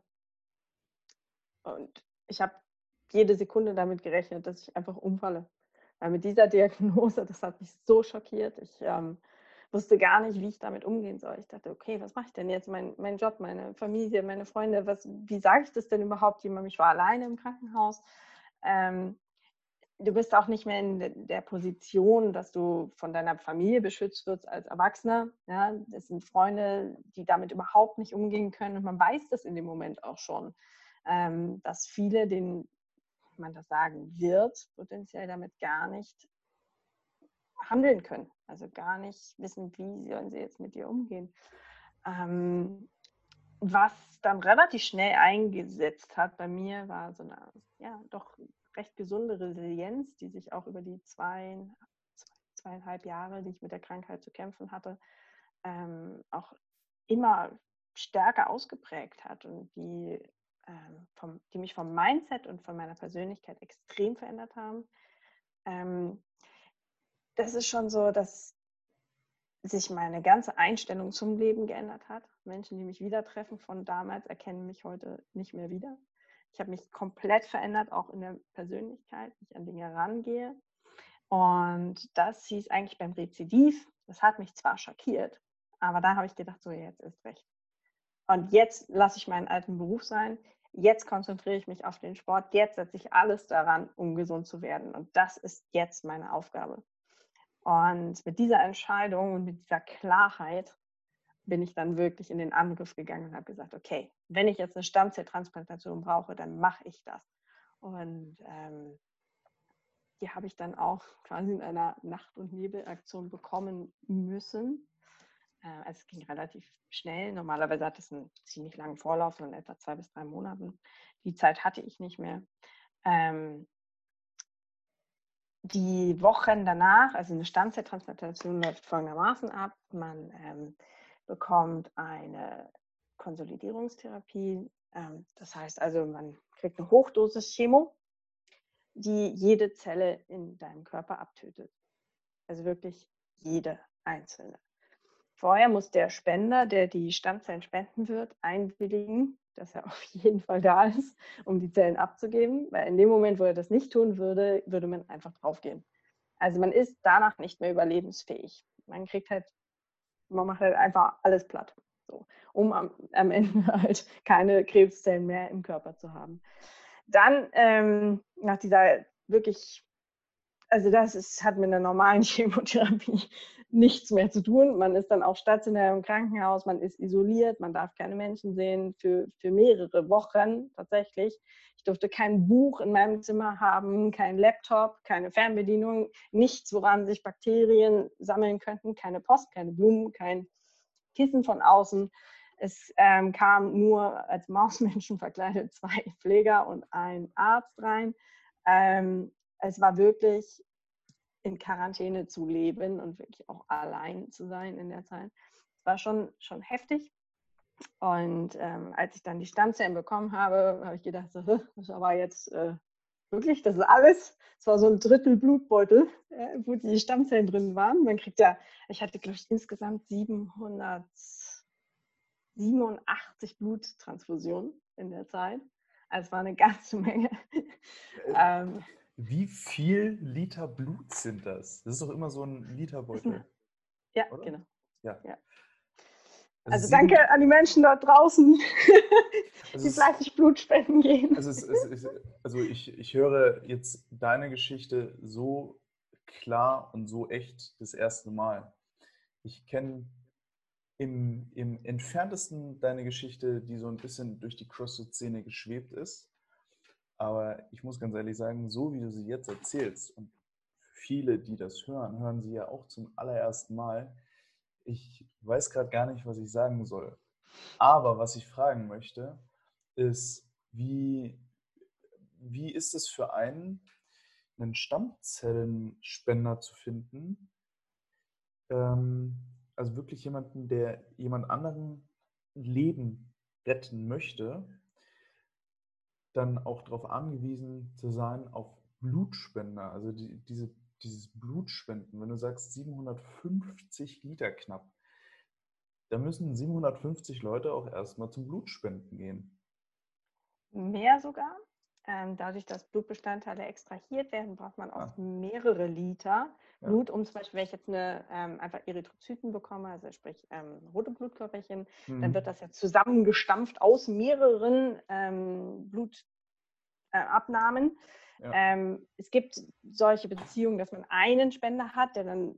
Und ich habe jede Sekunde damit gerechnet, dass ich einfach umfalle. Weil mit dieser Diagnose, das hat mich so schockiert. Ich ähm, wusste gar nicht, wie ich damit umgehen soll. Ich dachte, okay, was mache ich denn jetzt? Mein, mein Job, meine Familie, meine Freunde, was, wie sage ich das denn überhaupt jemandem? Ich war alleine im Krankenhaus. Ähm, du bist auch nicht mehr in der Position, dass du von deiner Familie beschützt wirst als Erwachsener. Ja, das sind Freunde, die damit überhaupt nicht umgehen können. Und man weiß das in dem Moment auch schon, ähm, dass viele, denen man das sagen wird, potenziell damit gar nicht handeln können. Also gar nicht wissen, wie sollen sie jetzt mit dir umgehen. Ähm, was dann relativ schnell eingesetzt hat bei mir, war so eine, ja, doch recht gesunde Resilienz, die sich auch über die zwei, zweieinhalb Jahre, die ich mit der Krankheit zu kämpfen hatte, ähm, auch immer stärker ausgeprägt hat und die, ähm, vom, die mich vom Mindset und von meiner Persönlichkeit extrem verändert haben. Ähm, das ist schon so, dass sich meine ganze Einstellung zum Leben geändert hat. Menschen, die mich wieder treffen von damals, erkennen mich heute nicht mehr wieder. Ich habe mich komplett verändert, auch in der Persönlichkeit, wie ich an Dinge rangehe. Und das hieß eigentlich beim Rezidiv, das hat mich zwar schockiert, aber da habe ich gedacht, so jetzt ist recht. Und jetzt lasse ich meinen alten Beruf sein. Jetzt konzentriere ich mich auf den Sport. Jetzt setze ich alles daran, um gesund zu werden. Und das ist jetzt meine Aufgabe. Und mit dieser Entscheidung und mit dieser Klarheit bin ich dann wirklich in den Angriff gegangen und habe gesagt, okay, wenn ich jetzt eine Stammzelltransplantation brauche, dann mache ich das. Und ähm, die habe ich dann auch quasi in einer Nacht- und Nebelaktion bekommen müssen. Äh, also es ging relativ schnell. Normalerweise hat es einen ziemlich langen Vorlauf von etwa zwei bis drei Monaten. Die Zeit hatte ich nicht mehr. Ähm, die Wochen danach, also eine Stammzelltransplantation läuft folgendermaßen ab. Man ähm, bekommt eine Konsolidierungstherapie. Ähm, das heißt also, man kriegt eine Hochdosis Chemo, die jede Zelle in deinem Körper abtötet. Also wirklich jede einzelne. Vorher muss der Spender, der die Stammzellen spenden wird, einwilligen, dass er auf jeden Fall da ist, um die Zellen abzugeben. Weil in dem Moment, wo er das nicht tun würde, würde man einfach draufgehen. Also man ist danach nicht mehr überlebensfähig. Man kriegt halt man macht halt einfach alles platt. So, um am, am, Ende halt keine Krebszellen mehr im Körper zu haben. Dann ähm, nach dieser wirklich, also das ist, hat mit einer normalen Chemotherapie nichts mehr zu tun. Man ist dann auch stationär im Krankenhaus, man ist isoliert, man darf keine Menschen sehen für, für mehrere Wochen tatsächlich. Ich durfte kein Buch in meinem Zimmer haben, kein Laptop, keine Fernbedienung, nichts, woran sich Bakterien sammeln könnten, keine Post, keine Blumen, kein Kissen von außen. Es ähm, kam nur als Mausmenschen verkleidet zwei Pfleger und ein Arzt rein. Ähm, es war wirklich in Quarantäne zu leben und wirklich auch allein zu sein in der Zeit. Es war schon, schon heftig. Und ähm, als ich dann die Stammzellen bekommen habe, habe ich gedacht, so, das war jetzt äh, wirklich, das ist alles. Es war so ein Drittel Blutbeutel, äh, wo die Stammzellen drin waren. Man kriegt ja, ich hatte, glaube ich, insgesamt 787 Bluttransfusionen in der Zeit. Also es war eine ganze Menge. Äh, ähm, Wie viel Liter Blut sind das? Das ist doch immer so ein Literbeutel. Ja, oder? genau. Ja. ja. Also, also danke an die Menschen dort draußen, also die fleißig Blutspenden gehen. Also, es, es, es, also ich, ich höre jetzt deine Geschichte so klar und so echt das erste Mal. Ich kenne im, im entferntesten deine Geschichte, die so ein bisschen durch die CrossFit-Szene geschwebt ist. Aber ich muss ganz ehrlich sagen, so wie du sie jetzt erzählst, und viele, die das hören, hören sie ja auch zum allerersten Mal, ich weiß gerade gar nicht, was ich sagen soll. Aber was ich fragen möchte, ist, wie, wie ist es für einen, einen Stammzellenspender zu finden? Ähm, also wirklich jemanden, der jemand anderen Leben retten möchte, dann auch darauf angewiesen zu sein, auf Blutspender, also die, diese dieses Blutspenden, wenn du sagst 750 Liter knapp, da müssen 750 Leute auch erstmal zum Blutspenden gehen. Mehr sogar. Ähm, dadurch, dass Blutbestandteile extrahiert werden, braucht man oft ah. mehrere Liter Blut, ja. um zum Beispiel, wenn ich jetzt eine, ähm, einfach Erythrozyten bekomme, also sprich ähm, rote Blutkörperchen, mhm. dann wird das ja zusammengestampft aus mehreren Blutabnahmen. Ähm, es gibt solche Beziehungen, dass man einen Spender hat, der dann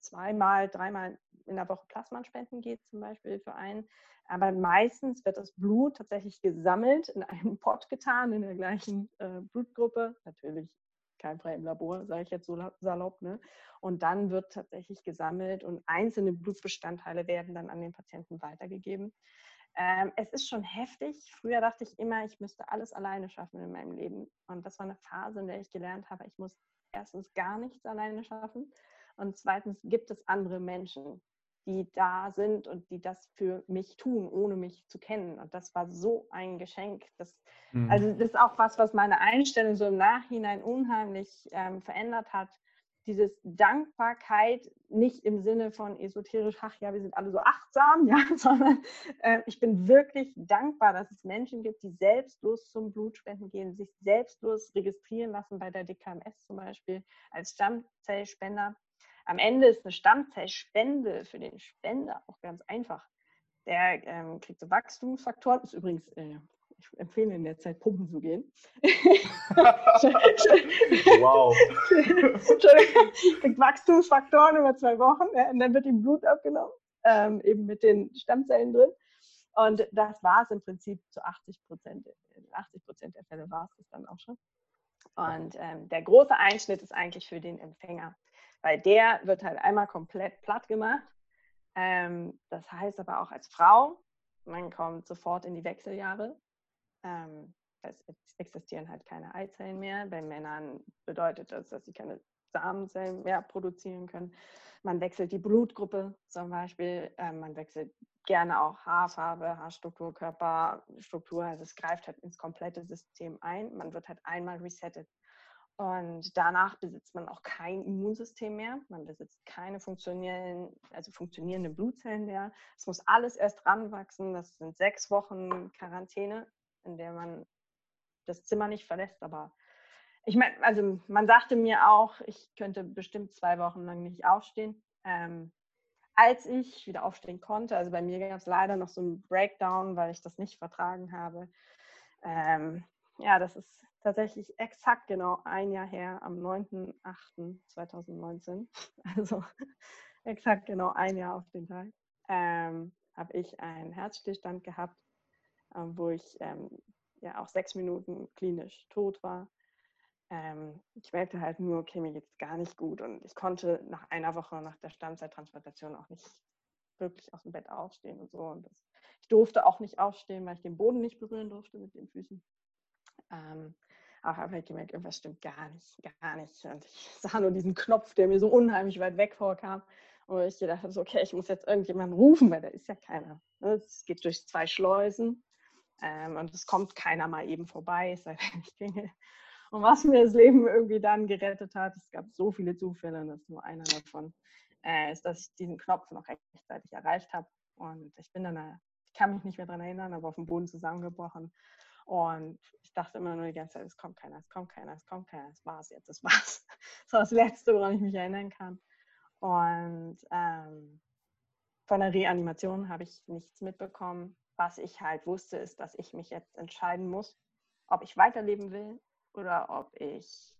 zweimal, dreimal in der Woche Plasmaspenden geht, zum Beispiel für einen. Aber meistens wird das Blut tatsächlich gesammelt, in einen Pott getan, in der gleichen äh, Blutgruppe. Natürlich keimfrei im Labor, sage ich jetzt so salopp. Ne? Und dann wird tatsächlich gesammelt und einzelne Blutbestandteile werden dann an den Patienten weitergegeben. Ähm, es ist schon heftig. Früher dachte ich immer, ich müsste alles alleine schaffen in meinem Leben. Und das war eine Phase, in der ich gelernt habe, ich muss erstens gar nichts alleine schaffen. Und zweitens gibt es andere Menschen, die da sind und die das für mich tun, ohne mich zu kennen. Und das war so ein Geschenk. Das, mhm. Also das ist auch was, was meine Einstellung so im Nachhinein unheimlich ähm, verändert hat. Dieses Dankbarkeit nicht im Sinne von esoterisch, ach ja, wir sind alle so achtsam, ja, sondern äh, ich bin wirklich dankbar, dass es Menschen gibt, die selbstlos zum Blutspenden gehen, sich selbstlos registrieren lassen bei der DKMS zum Beispiel als Stammzellspender am Ende ist eine Stammzellspende für den Spender auch ganz einfach. Der ähm, kriegt so Wachstumsfaktoren, ist übrigens, äh, ich empfehle in der Zeit pumpen zu gehen. wow. kriegt Wachstumsfaktoren über zwei Wochen ja, und dann wird ihm Blut abgenommen, ähm, eben mit den Stammzellen drin. Und das war es im Prinzip zu 80 Prozent. 80 Prozent der Fälle war es das dann auch schon. Und ähm, der große Einschnitt ist eigentlich für den Empfänger weil der wird halt einmal komplett platt gemacht. Ähm, das heißt aber auch als Frau, man kommt sofort in die Wechseljahre. Ähm, es existieren halt keine Eizellen mehr. Bei Männern bedeutet das, dass sie keine Samenzellen mehr produzieren können. Man wechselt die Blutgruppe zum Beispiel. Ähm, man wechselt gerne auch Haarfarbe, Haarstruktur, Körperstruktur. Also es greift halt ins komplette System ein. Man wird halt einmal resettet. Und danach besitzt man auch kein Immunsystem mehr. Man besitzt keine funktionierenden, also funktionierende Blutzellen mehr. Es muss alles erst ranwachsen. Das sind sechs Wochen Quarantäne, in der man das Zimmer nicht verlässt. Aber ich meine, also man sagte mir auch, ich könnte bestimmt zwei Wochen lang nicht aufstehen. Ähm, als ich wieder aufstehen konnte, also bei mir gab es leider noch so einen Breakdown, weil ich das nicht vertragen habe. Ähm, ja, das ist tatsächlich exakt genau ein Jahr her, am 9.8.2019, also exakt genau ein Jahr auf den Tag, ähm, habe ich einen Herzstillstand gehabt, wo ich ähm, ja auch sechs Minuten klinisch tot war. Ähm, ich merkte halt nur, okay, mir geht es gar nicht gut und ich konnte nach einer Woche nach der Stammzeittransplantation auch nicht wirklich aus dem Bett aufstehen und so. Und das, ich durfte auch nicht aufstehen, weil ich den Boden nicht berühren durfte mit den Füßen. Ähm, auch habe ich gemerkt, irgendwas stimmt gar nicht, gar nicht. Und ich sah nur diesen Knopf, der mir so unheimlich weit weg vorkam. Und ich gedacht habe, so, okay, ich muss jetzt irgendjemanden rufen, weil da ist ja keiner. Ne, es geht durch zwei Schleusen ähm, und es kommt keiner mal eben vorbei, es sei denn, ich klingel. Und was mir das Leben irgendwie dann gerettet hat, es gab so viele Zufälle, und das ist nur einer davon, äh, ist, dass ich diesen Knopf noch rechtzeitig erreicht habe. Und ich bin dann, ich kann mich nicht mehr daran erinnern, aber auf dem Boden zusammengebrochen und ich dachte immer nur die ganze Zeit, es kommt keiner, es kommt keiner, es kommt keiner, es war's jetzt, es war's. Das war das Letzte, woran ich mich erinnern kann. Und ähm, von der Reanimation habe ich nichts mitbekommen. Was ich halt wusste, ist, dass ich mich jetzt entscheiden muss, ob ich weiterleben will oder ob ich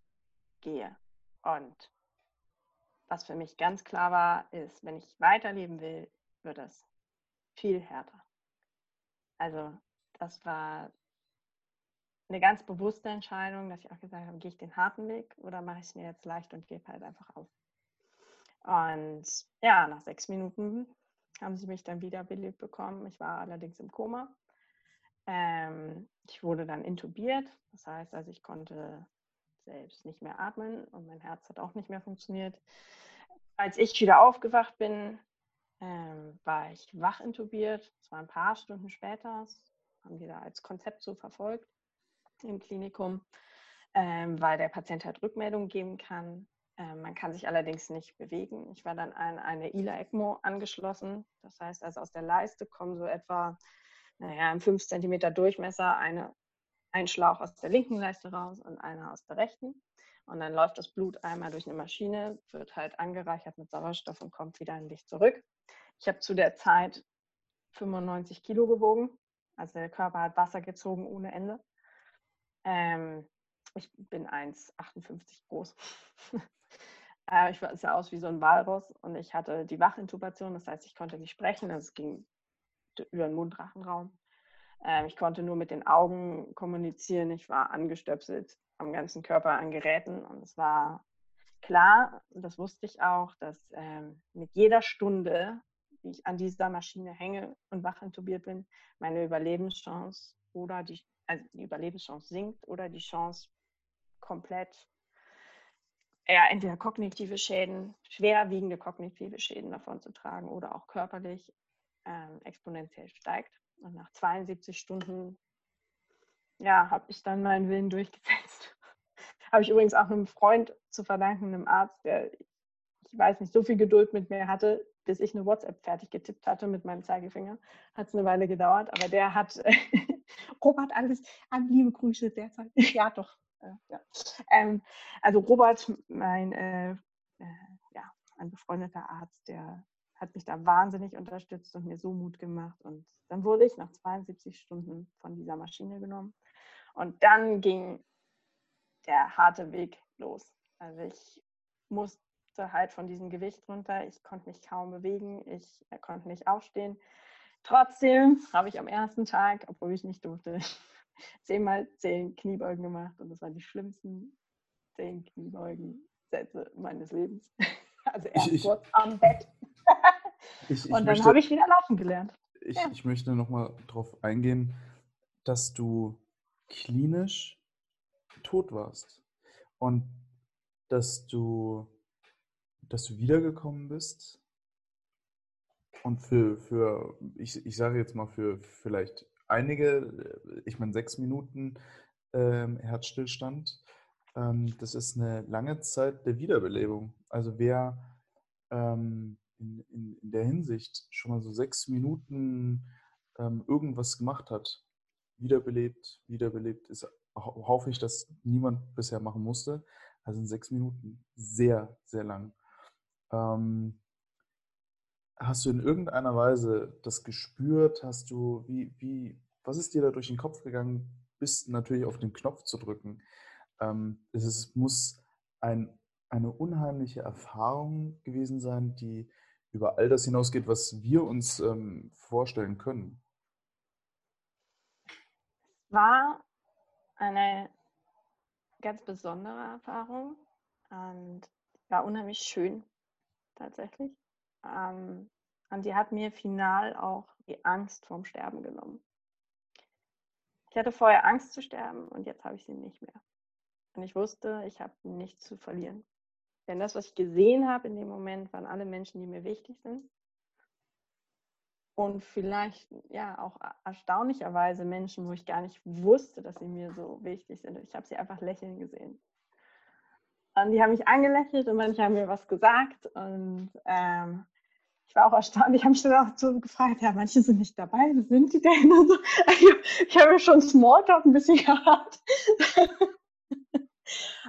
gehe. Und was für mich ganz klar war, ist, wenn ich weiterleben will, wird es viel härter. Also das war eine ganz bewusste Entscheidung, dass ich auch gesagt habe, gehe ich den harten Weg oder mache ich es mir jetzt leicht und gebe halt einfach auf. Und ja, nach sechs Minuten haben sie mich dann wiederbelebt bekommen. Ich war allerdings im Koma. Ähm, ich wurde dann intubiert, das heißt also, ich konnte selbst nicht mehr atmen und mein Herz hat auch nicht mehr funktioniert. Als ich wieder aufgewacht bin, ähm, war ich wach intubiert. Das war ein paar Stunden später. Das haben die da als Konzept so verfolgt im Klinikum, ähm, weil der Patient halt Rückmeldungen geben kann. Ähm, man kann sich allerdings nicht bewegen. Ich war dann an eine ILA-ECMO angeschlossen. Das heißt, also aus der Leiste kommen so etwa naja, im 5 cm Durchmesser eine, ein Schlauch aus der linken Leiste raus und einer aus der rechten. Und dann läuft das Blut einmal durch eine Maschine, wird halt angereichert mit Sauerstoff und kommt wieder in dich zurück. Ich habe zu der Zeit 95 Kilo gewogen. Also der Körper hat Wasser gezogen ohne Ende. Ähm, Ich bin 1,58 groß. äh, ich sah aus wie so ein Walross und ich hatte die Wachintubation, das heißt, ich konnte nicht sprechen, also es ging über den Mundrachenraum. Äh, ich konnte nur mit den Augen kommunizieren. Ich war angestöpselt am ganzen Körper an Geräten und es war klar, das wusste ich auch, dass ähm, mit jeder Stunde, die ich an dieser Maschine hänge und wachintubiert bin, meine Überlebenschance oder die, also die Überlebenschance sinkt oder die Chance komplett, ja, entweder kognitive Schäden, schwerwiegende kognitive Schäden davon zu tragen oder auch körperlich ähm, exponentiell steigt. Und nach 72 Stunden, ja, habe ich dann meinen Willen durchgesetzt. habe ich übrigens auch einem Freund zu verdanken, einem Arzt, der, ich weiß nicht, so viel Geduld mit mir hatte, bis ich eine WhatsApp fertig getippt hatte mit meinem Zeigefinger. Hat es eine Weile gedauert, aber der hat, Robert, alles an liebe Grüße derzeit. ja, doch. Äh, ja. Ähm, also Robert, mein, äh, äh, ja, ein befreundeter Arzt, der hat mich da wahnsinnig unterstützt und mir so Mut gemacht. Und dann wurde ich nach 72 Stunden von dieser Maschine genommen. Und dann ging der harte Weg los. Also ich musste halt von diesem Gewicht runter. Ich konnte mich kaum bewegen. Ich konnte nicht aufstehen. Trotzdem habe ich am ersten Tag, obwohl ich nicht durfte, zehnmal zehn Kniebeugen gemacht. Und das waren die schlimmsten zehn Kniebeugen-Sätze meines Lebens. Also erst ich, kurz am Bett. Ich, und dann habe ich wieder laufen gelernt. Ich, ja. ich möchte nochmal darauf eingehen, dass du klinisch tot warst und dass du, dass du wiedergekommen bist und für, für ich, ich sage jetzt mal für vielleicht einige, ich meine sechs Minuten ähm, Herzstillstand, ähm, das ist eine lange Zeit der Wiederbelebung. Also wer ähm, in, in, in, der Hinsicht schon mal so sechs Minuten ähm, irgendwas gemacht hat, wiederbelebt, wiederbelebt, ist, hoffe ich, dass niemand bisher machen musste. Also in sechs Minuten sehr, sehr lang. Ähm, hast du in irgendeiner Weise das gespürt? Hast du, wie, wie, was ist dir da durch den Kopf gegangen, bis natürlich auf den Knopf zu drücken? Ähm, es ist, muss ein, eine unheimliche Erfahrung gewesen sein, die über all das hinausgeht, was wir uns ähm, vorstellen können. War eine ganz besondere Erfahrung und war unheimlich schön tatsächlich. Ähm, und die hat mir final auch die Angst vorm Sterben genommen. Ich hatte vorher Angst zu sterben und jetzt habe ich sie nicht mehr. Und ich wusste, ich habe nichts zu verlieren. Denn das, was ich gesehen habe in dem Moment, waren alle Menschen, die mir wichtig sind. Und vielleicht ja auch erstaunlicherweise Menschen, wo ich gar nicht wusste, dass sie mir so wichtig sind. Ich habe sie einfach lächeln gesehen. Und die haben mich angelächelt und manche haben mir was gesagt. Und ähm, ich war auch erstaunt. Ich habe mich dann auch so gefragt, ja, manche sind nicht dabei, wo sind die denn? Und so. Ich habe schon Smalltalk ein bisschen gehabt.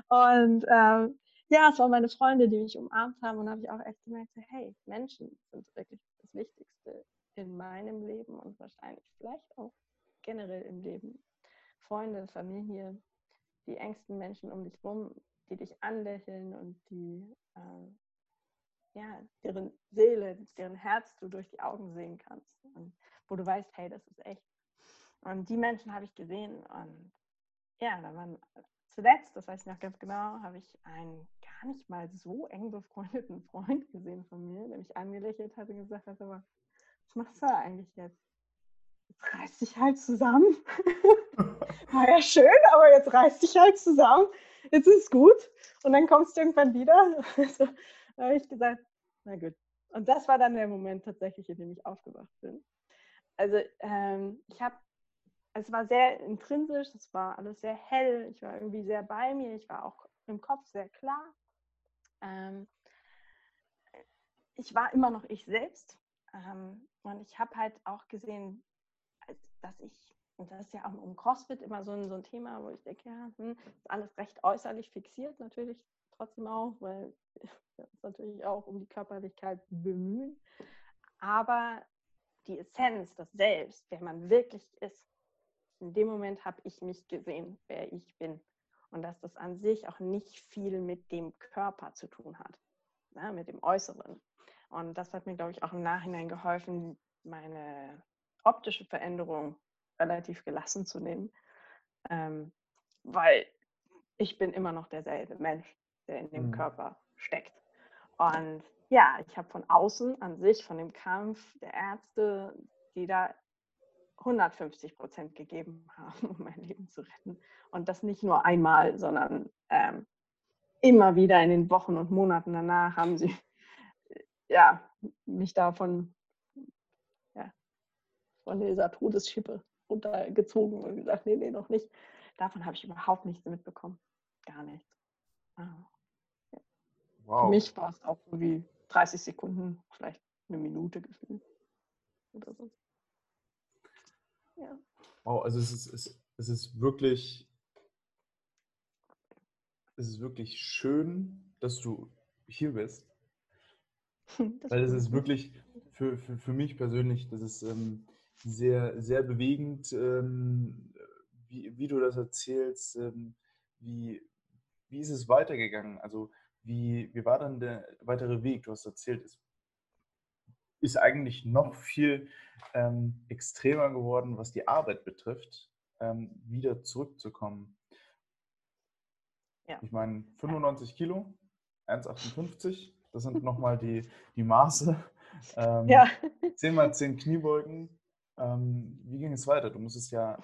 Und ähm, ja, es waren meine Freunde, die mich umarmt haben und habe ich auch echt gemerkt, hey, Menschen sind wirklich das Wichtigste in meinem Leben und wahrscheinlich vielleicht auch generell im Leben. Freunde, Familie, die engsten Menschen um dich rum, die dich anlächeln und die, äh, ja, deren Seele, deren Herz du durch die Augen sehen kannst und wo du weißt, hey, das ist echt. Und die Menschen habe ich gesehen und ja, da waren zuletzt, das weiß ich noch ganz genau, habe ich einen gar nicht mal so eng befreundeten Freund gesehen von mir, der mich angelächelt hat und gesagt hat, aber was machst du eigentlich jetzt? Jetzt reiß dich halt zusammen. War ja schön, aber jetzt reiß dich halt zusammen. Jetzt ist gut. Und dann kommst du irgendwann wieder. Da habe ich gesagt, na gut. Und das war dann der Moment tatsächlich, in dem ich aufgewacht bin. Also ähm, ich habe es war sehr intrinsisch, es war alles sehr hell, ich war irgendwie sehr bei mir, ich war auch im Kopf sehr klar. Ähm, ich war immer noch ich selbst ähm, und ich habe halt auch gesehen, dass ich, und das ist ja auch um CrossFit immer so ein, so ein Thema, wo ich denke, ja, hm, ist alles recht äußerlich fixiert, natürlich trotzdem auch, weil wir uns natürlich auch um die Körperlichkeit bemühen. Aber die Essenz, das Selbst, wer man wirklich ist, in dem Moment habe ich mich gesehen, wer ich bin. und dass das an sich auch nicht viel mit dem Körper zu tun hat, ne, mit dem Äußeren. Und das hat mir, glaube ich, auch im Nachhinein geholfen, meine optische Veränderung relativ gelassen zu nehmen, ähm, weil ich bin immer noch derselbe Mensch, der in dem mhm. Körper steckt. Und ja, ich habe von außen an sich, von dem Kampf der Ärzte, die da 150 Prozent gegeben haben, um mein Leben zu retten. Und das nicht nur einmal, sondern ähm, immer wieder in den Wochen und Monaten danach haben sie ja, mich davon ja, von dieser Todesschippe runtergezogen und gesagt, nee, nee, noch nicht. Davon habe ich überhaupt nichts mitbekommen. Gar nichts. Ah. Wow. Für mich war es auch so wie 30 Sekunden, vielleicht eine Minute gefühlt. Oder so. Ja. Wow, also es ist, es, es ist wirklich, es ist wirklich schön, dass du hier bist. Das Weil es ist wirklich für, für, für mich persönlich, das ist ähm, sehr, sehr bewegend, ähm, wie, wie du das erzählst, ähm, wie, wie ist es weitergegangen? Also wie, wie war dann der weitere Weg? Du hast erzählt, es ist eigentlich noch viel ähm, extremer geworden, was die Arbeit betrifft, ähm, wieder zurückzukommen. Ja. Ich meine, 95 Kilo, 1,58, das sind nochmal die, die Maße. Ähm, ja. 10 mal 10 Kniebeugen. Ähm, wie ging es weiter? Du musstest ja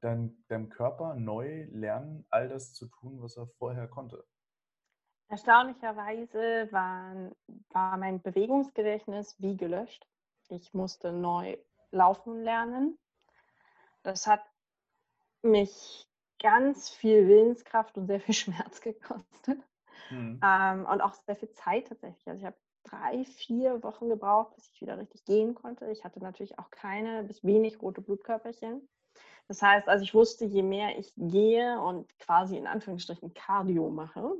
dein, deinem Körper neu lernen, all das zu tun, was er vorher konnte. Erstaunlicherweise war, war mein Bewegungsgedächtnis wie gelöscht. Ich musste neu laufen lernen. Das hat mich ganz viel Willenskraft und sehr viel Schmerz gekostet. Mhm. Ähm, und auch sehr viel Zeit tatsächlich. Also ich habe drei, vier Wochen gebraucht, bis ich wieder richtig gehen konnte. Ich hatte natürlich auch keine bis wenig rote Blutkörperchen. Das heißt, also ich wusste, je mehr ich gehe und quasi in Anführungsstrichen Cardio mache,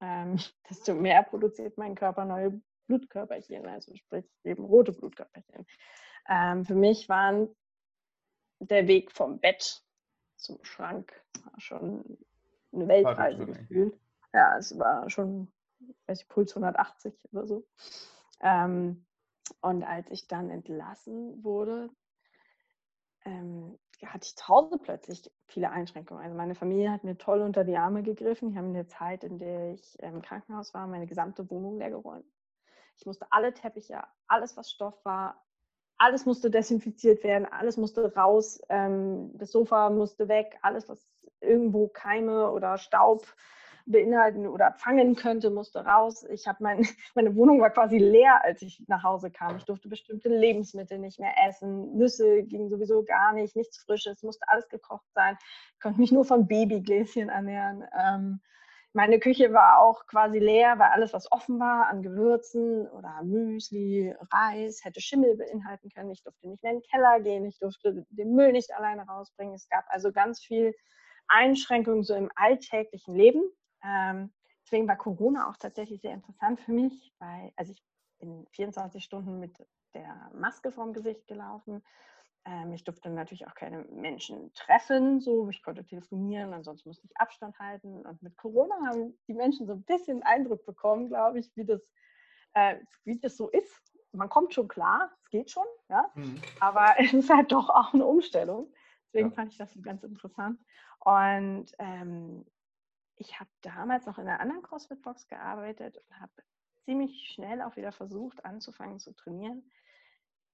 ähm, desto mehr produziert mein Körper neue Blutkörperchen, also sprich eben rote Blutkörperchen. Ähm, für mich waren der Weg vom Bett zum Schrank schon eine Weltreise gefühlt. Ja, es war schon, weiß ich, Puls 180 oder so. Ähm, und als ich dann entlassen wurde, ähm, hatte ich zu Hause plötzlich viele Einschränkungen. Also meine Familie hat mir toll unter die Arme gegriffen. Die haben in der Zeit, in der ich im Krankenhaus war, meine gesamte Wohnung leer geräumt. Ich musste alle Teppiche, alles was Stoff war, alles musste desinfiziert werden, alles musste raus, ähm, das Sofa musste weg, alles was irgendwo Keime oder Staub beinhalten oder fangen könnte, musste raus. Ich habe mein, meine Wohnung war quasi leer, als ich nach Hause kam. Ich durfte bestimmte Lebensmittel nicht mehr essen. Nüsse ging sowieso gar nicht, nichts Frisches, musste alles gekocht sein. Ich konnte mich nur von Babygläschen ernähren. Ähm, meine Küche war auch quasi leer, weil alles, was offen war an Gewürzen oder Müsli, Reis, hätte Schimmel beinhalten können. Ich durfte nicht mehr in den Keller gehen, ich durfte den Müll nicht alleine rausbringen. Es gab also ganz viel Einschränkungen so im alltäglichen Leben. Ähm, deswegen war Corona auch tatsächlich sehr interessant für mich, weil also ich bin 24 Stunden mit der Maske vorm Gesicht gelaufen. Ähm, ich durfte natürlich auch keine Menschen treffen, so ich konnte telefonieren, ansonsten musste ich Abstand halten. Und mit Corona haben die Menschen so ein bisschen Eindruck bekommen, glaube ich, wie das, äh, wie das so ist. Man kommt schon klar, es geht schon, ja, mhm. aber es ist halt doch auch eine Umstellung. Deswegen ja. fand ich das so ganz interessant. Und ähm, ich habe damals noch in einer anderen CrossFit-Box gearbeitet und habe ziemlich schnell auch wieder versucht, anzufangen zu trainieren.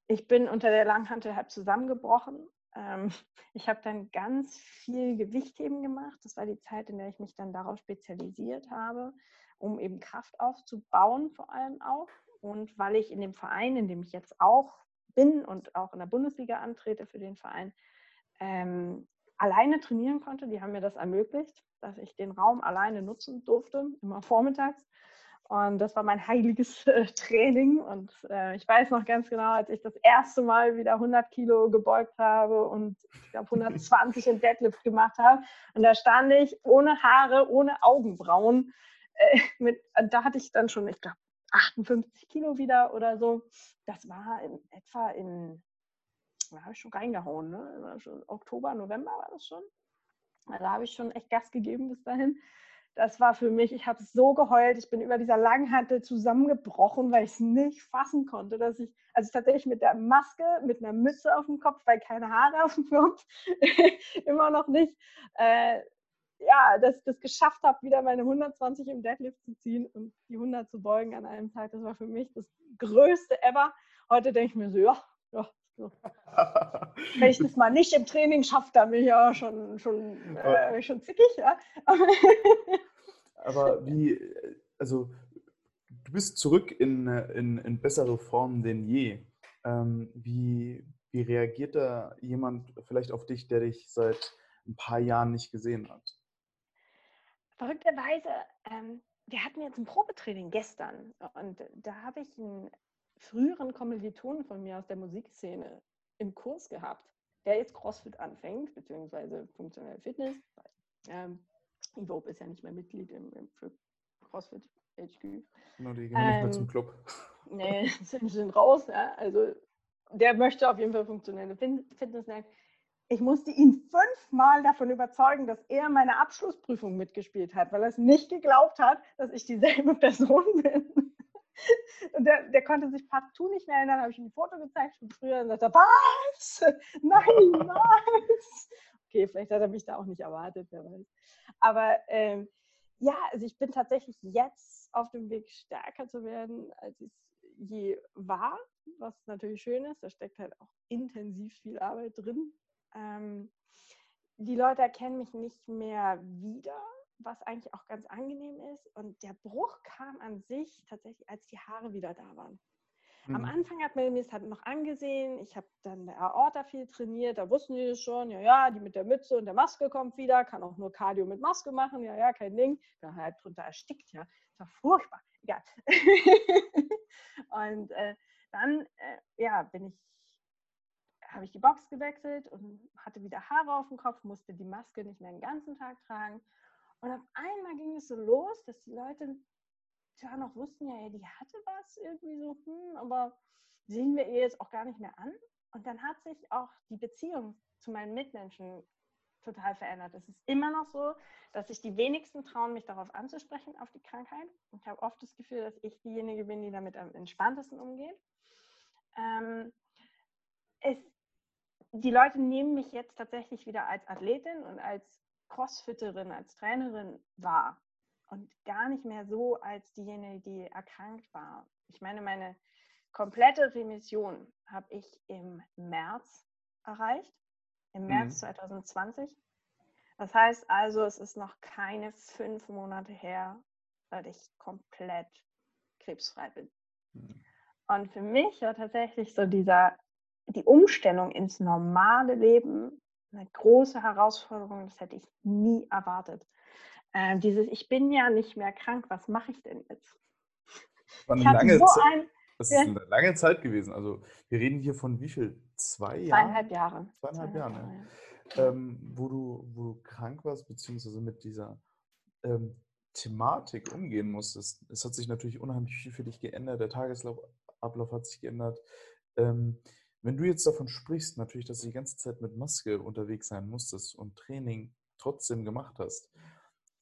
Ich bin unter der Langhantel halb zusammengebrochen. Ähm, ich habe dann ganz viel Gewichtheben gemacht. Das war die Zeit, in der ich mich dann darauf spezialisiert habe, um eben Kraft aufzubauen, vor allem auch. Und weil ich in dem Verein, in dem ich jetzt auch bin und auch in der Bundesliga antrete für den Verein, ähm, alleine trainieren konnte. Die haben mir das ermöglicht, dass ich den Raum alleine nutzen durfte, immer vormittags. Und das war mein heiliges äh, Training. Und äh, ich weiß noch ganz genau, als ich das erste Mal wieder 100 Kilo gebeugt habe und ich glaube 120 in Deadlift gemacht habe. Und da stand ich ohne Haare, ohne Augenbrauen. Äh, mit, da hatte ich dann schon, ich glaube, 58 Kilo wieder oder so. Das war in etwa in da habe ich schon reingehauen, ne? Schon Oktober, November war das schon. Da habe ich schon echt Gas gegeben bis dahin. Das war für mich, ich habe so geheult, ich bin über dieser Langhantel zusammengebrochen, weil ich es nicht fassen konnte, dass ich, also tatsächlich mit der Maske, mit einer Mütze auf dem Kopf, weil keine Haare auf dem Kopf, immer noch nicht, äh, ja, das, das geschafft habe, wieder meine 120 im Deadlift zu ziehen und die 100 zu beugen an einem Tag. Das war für mich das Größte ever. Heute denke ich mir so, ja, ja, so. Wenn ich das mal nicht im Training schaffe, dann bin ich ja schon, schon, äh, schon zickig. Ja? Aber wie, also du bist zurück in, in, in bessere Form denn je. Ähm, wie, wie reagiert da jemand vielleicht auf dich, der dich seit ein paar Jahren nicht gesehen hat? Verrückterweise, ähm, wir hatten jetzt ein Probetraining gestern und da habe ich einen früheren Kommilitonen von mir aus der Musikszene im Kurs gehabt, der jetzt CrossFit anfängt, beziehungsweise funktionelle Fitness. Ähm, Ivope ist ja nicht mehr Mitglied im, im für CrossFit HQ. No, die gehen ähm, nicht mehr zum ähm, Club. Nee, sind, sind raus. Ja. Also der möchte auf jeden Fall funktionelle Fitness lernen. Ich musste ihn fünfmal davon überzeugen, dass er meine Abschlussprüfung mitgespielt hat, weil er es nicht geglaubt hat, dass ich dieselbe Person bin. Und der, der, konnte sich partout nicht mehr erinnern, habe ich ihm ein Foto gezeigt von früher und sagte, was? Nein, was? Okay, vielleicht hat er mich da auch nicht erwartet, wer weiß. Aber ähm, ja, also ich bin tatsächlich jetzt auf dem Weg, stärker zu werden, als ich je war, was natürlich schön ist. Da steckt halt auch intensiv viel Arbeit drin. Ähm, die Leute erkennen mich nicht mehr wieder, was eigentlich auch ganz angenehm ist. Und der Bruch kam an sich tatsächlich, als die Haare wieder da waren. Mhm. Am Anfang hat man mir es halt noch angesehen. Ich habe dann der Aorta viel trainiert. Da wussten die das schon. Ja, ja, die mit der Mütze und der Maske kommt wieder. Kann auch nur Cardio mit Maske machen. Ja, ja, kein Ding. Da halt drunter erstickt. Ja, das war furchtbar. Egal. und äh, dann, äh, ja, bin ich habe ich die Box gewechselt und hatte wieder Haare auf dem Kopf, musste die Maske nicht mehr den ganzen Tag tragen. Und auf einmal ging es so los, dass die Leute zwar noch wussten, ja, die hatte was irgendwie so, hm, aber sehen wir ihr jetzt auch gar nicht mehr an. Und dann hat sich auch die Beziehung zu meinen Mitmenschen total verändert. Es ist immer noch so, dass sich die wenigsten trauen, mich darauf anzusprechen, auf die Krankheit. Ich habe oft das Gefühl, dass ich diejenige bin, die damit am entspanntesten umgeht. Ähm, es, die Leute nehmen mich jetzt tatsächlich wieder als Athletin und als Crossfitterin, als Trainerin war und gar nicht mehr so als diejenige, die erkrankt war. Ich meine, meine komplette Remission habe ich im März erreicht, im März mhm. 2020. Das heißt also, es ist noch keine fünf Monate her, seit ich komplett krebsfrei bin. Mhm. Und für mich war tatsächlich so dieser, die Umstellung ins normale Leben eine große Herausforderung, das hätte ich nie erwartet. Ähm, dieses, ich bin ja nicht mehr krank, was mache ich denn jetzt? War eine lange so ein, das ist eine lange Zeit gewesen. Also wir reden hier von wie viel? Zwei Jahren? Zweieinhalb Jahre. Zweieinhalb, Zweieinhalb Jahre, Jahre ja. ähm, wo, du, wo du krank warst, beziehungsweise mit dieser ähm, Thematik umgehen musstest. Es hat sich natürlich unheimlich viel für dich geändert. Der Tagesablauf hat sich geändert. Ähm, wenn du jetzt davon sprichst, natürlich, dass du die ganze Zeit mit Maske unterwegs sein musstest und Training trotzdem gemacht hast,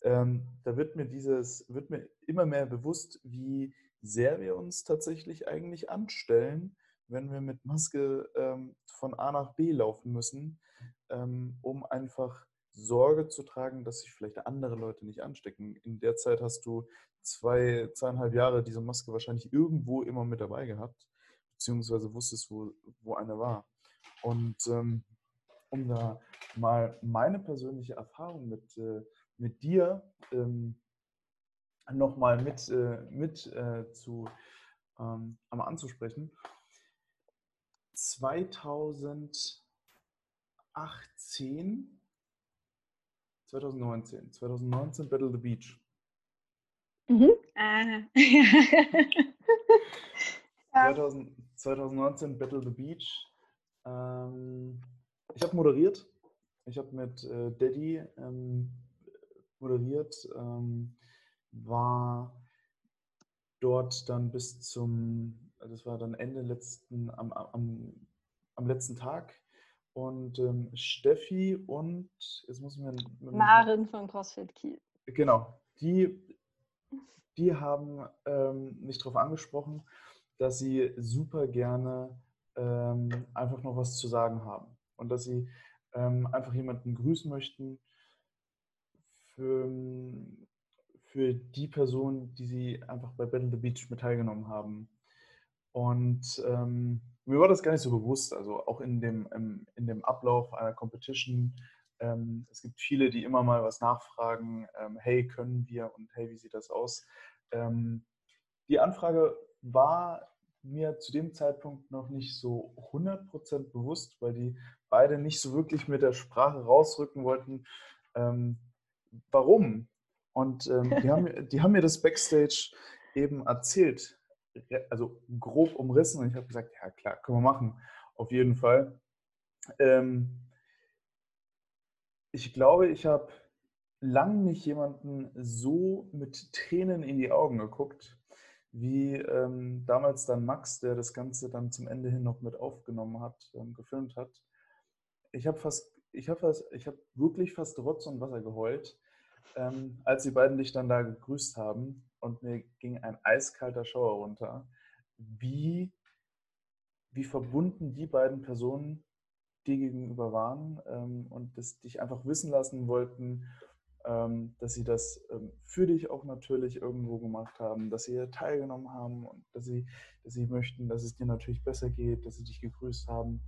ähm, da wird mir dieses, wird mir immer mehr bewusst, wie sehr wir uns tatsächlich eigentlich anstellen, wenn wir mit Maske ähm, von A nach B laufen müssen, ähm, um einfach Sorge zu tragen, dass sich vielleicht andere Leute nicht anstecken. In der Zeit hast du zwei, zweieinhalb Jahre diese Maske wahrscheinlich irgendwo immer mit dabei gehabt beziehungsweise wusstest, wo, wo eine war. Und ähm, um da mal meine persönliche Erfahrung mit, äh, mit dir ähm, nochmal mit, äh, mit äh, zu, ähm, anzusprechen. 2018, 2019, 2019 Battle the Beach. Mhm. Äh. 2000, 2019 Battle the Beach. Ähm, ich habe moderiert. Ich habe mit äh, Daddy ähm, moderiert, ähm, war dort dann bis zum, das war dann Ende letzten, am, am, am letzten Tag und ähm, Steffi und jetzt muss man Maren von CrossFit Kiel. Genau, die, die haben ähm, mich darauf angesprochen, dass sie super gerne ähm, einfach noch was zu sagen haben und dass sie ähm, einfach jemanden grüßen möchten für, für die Person, die sie einfach bei Battle the Beach mit teilgenommen haben. Und ähm, mir war das gar nicht so bewusst, also auch in dem, im, in dem Ablauf einer Competition. Ähm, es gibt viele, die immer mal was nachfragen, ähm, hey, können wir und hey, wie sieht das aus? Ähm, die Anfrage war mir zu dem Zeitpunkt noch nicht so 100% bewusst, weil die beide nicht so wirklich mit der Sprache rausrücken wollten. Ähm, warum? Und ähm, die, haben, die haben mir das Backstage eben erzählt, also grob umrissen und ich habe gesagt, ja klar, können wir machen, auf jeden Fall. Ähm, ich glaube, ich habe lang nicht jemanden so mit Tränen in die Augen geguckt, wie ähm, damals dann Max, der das Ganze dann zum Ende hin noch mit aufgenommen hat, ähm, gefilmt hat. Ich habe fast, ich habe ich habe wirklich fast Rotz und Wasser geheult, ähm, als die beiden dich dann da gegrüßt haben und mir ging ein eiskalter Schauer runter, wie, wie verbunden die beiden Personen dir gegenüber waren ähm, und das dich einfach wissen lassen wollten, dass sie das ähm, für dich auch natürlich irgendwo gemacht haben, dass sie teilgenommen haben und dass sie, dass sie möchten, dass es dir natürlich besser geht, dass sie dich gegrüßt haben.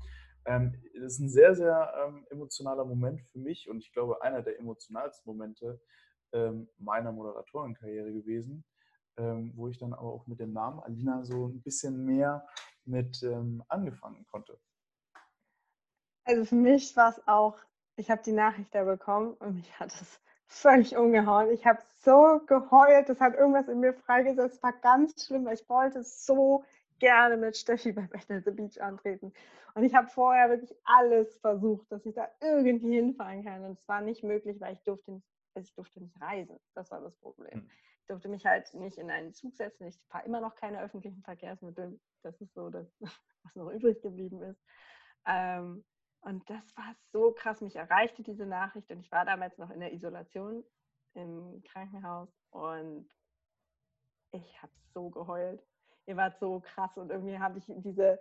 Ähm, das ist ein sehr, sehr ähm, emotionaler Moment für mich und ich glaube einer der emotionalsten Momente ähm, meiner Moderatorenkarriere gewesen, ähm, wo ich dann aber auch mit dem Namen Alina so ein bisschen mehr mit angefangen konnte. Also für mich war es auch, ich habe die Nachricht da bekommen und mich hat es völlig umgehauen. Ich habe so geheult, das hat irgendwas in mir freigesetzt, war ganz schlimm, weil ich wollte so gerne mit Steffi bei Battle the Beach antreten. Und ich habe vorher wirklich alles versucht, dass ich da irgendwie hinfahren kann. Und es war nicht möglich, weil ich durfte nicht, also ich durfte nicht reisen. Das war das Problem. Hm. Ich durfte mich halt nicht in einen Zug setzen. Ich fahre immer noch keine öffentlichen Verkehrsmittel. Das ist so das, was noch übrig geblieben ist. Ähm, und das war so krass. Mich erreichte diese Nachricht und ich war damals noch in der Isolation im Krankenhaus und ich habe so geheult. Ihr wart so krass und irgendwie habe ich diese,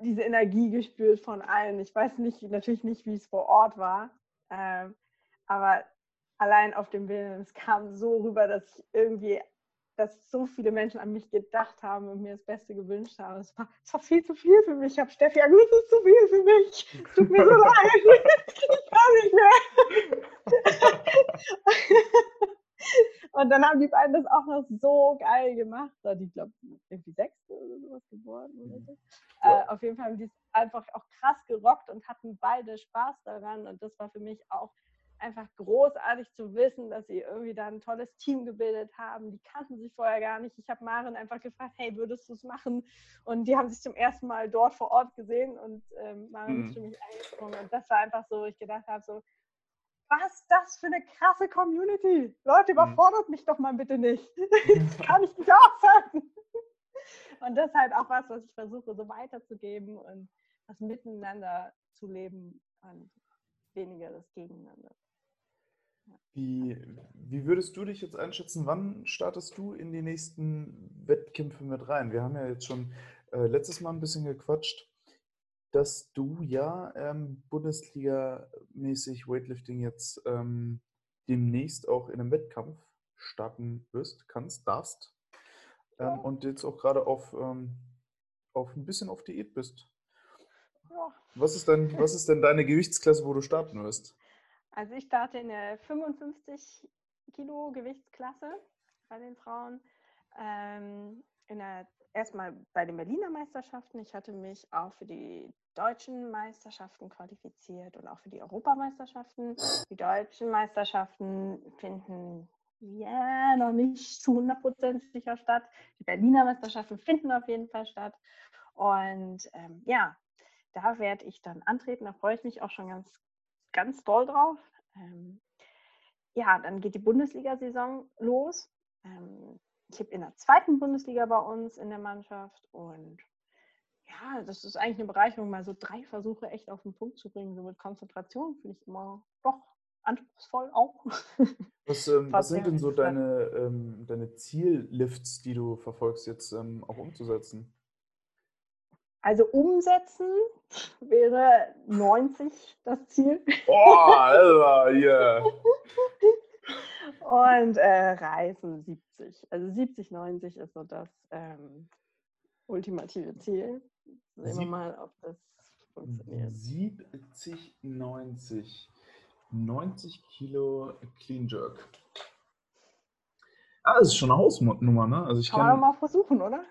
diese Energie gespürt von allen. Ich weiß nicht, natürlich nicht, wie es vor Ort war, ähm, aber allein auf dem Bild, es kam so rüber, dass ich irgendwie dass so viele Menschen an mich gedacht haben und mir das Beste gewünscht haben. Es war, es war viel zu viel für mich. Ich habe Steffi gesagt, es ist zu viel für mich. Tut mir so leid. Ich kann nicht mehr. und dann haben die beiden das auch noch so geil gemacht. Da die, glaube irgendwie sechste oder sowas geworden. Oder so. Ja. Äh, auf jeden Fall haben die es einfach auch krass gerockt und hatten beide Spaß daran. Und das war für mich auch einfach großartig zu wissen, dass sie irgendwie da ein tolles Team gebildet haben. Die kannten sich vorher gar nicht. Ich habe Maren einfach gefragt, hey, würdest du es machen? Und die haben sich zum ersten Mal dort vor Ort gesehen und ähm, Maren mhm. ist für mich eingesprungen. Und das war einfach so, ich gedacht habe, so, was ist das für eine krasse Community? Leute, mhm. überfordert mhm. mich doch mal bitte nicht. das kann ich nicht aushalten. Und das ist halt auch was, was ich versuche, so weiterzugeben und das Miteinander zu leben und weniger das Gegeneinander. Wie, wie würdest du dich jetzt einschätzen? Wann startest du in die nächsten Wettkämpfe mit rein? Wir haben ja jetzt schon äh, letztes Mal ein bisschen gequatscht, dass du ja ähm, Bundesliga-mäßig Weightlifting jetzt ähm, demnächst auch in einem Wettkampf starten wirst, kannst, darfst. Ähm. Und jetzt auch gerade auf, ähm, auf ein bisschen auf Diät bist. Was, ist denn, was ist denn deine Gewichtsklasse, wo du starten wirst? Also ich starte in der 55 Kilo Gewichtsklasse bei den Frauen. Ähm, der, erstmal bei den Berliner Meisterschaften. Ich hatte mich auch für die deutschen Meisterschaften qualifiziert und auch für die Europameisterschaften. Die deutschen Meisterschaften finden ja noch nicht zu 100% sicher statt. Die Berliner Meisterschaften finden auf jeden Fall statt. Und ähm, ja, da werde ich dann antreten. Da freue ich mich auch schon ganz ganz doll drauf. Ähm, ja, dann geht die Bundesliga-Saison los. Ähm, ich habe in der zweiten Bundesliga bei uns in der Mannschaft und ja, das ist eigentlich eine Bereicherung, mal so drei Versuche echt auf den Punkt zu bringen. So mit Konzentration finde ich immer doch anspruchsvoll auch. Was, ähm, was sind denn so deine, ähm, deine Ziellifts, die du verfolgst, jetzt ähm, auch umzusetzen? Also umsetzen wäre 90 das Ziel. Oh, Alter, yeah. Und äh, Reisen 70. Also 70, 90 ist so das ähm, ultimative Ziel. Sehen wir mal, ob das funktioniert. 70, 90. 90 Kilo Clean Jerk. Ah, das ist schon eine Hausnummer, ne? Also ich kann, kann man mal versuchen, oder?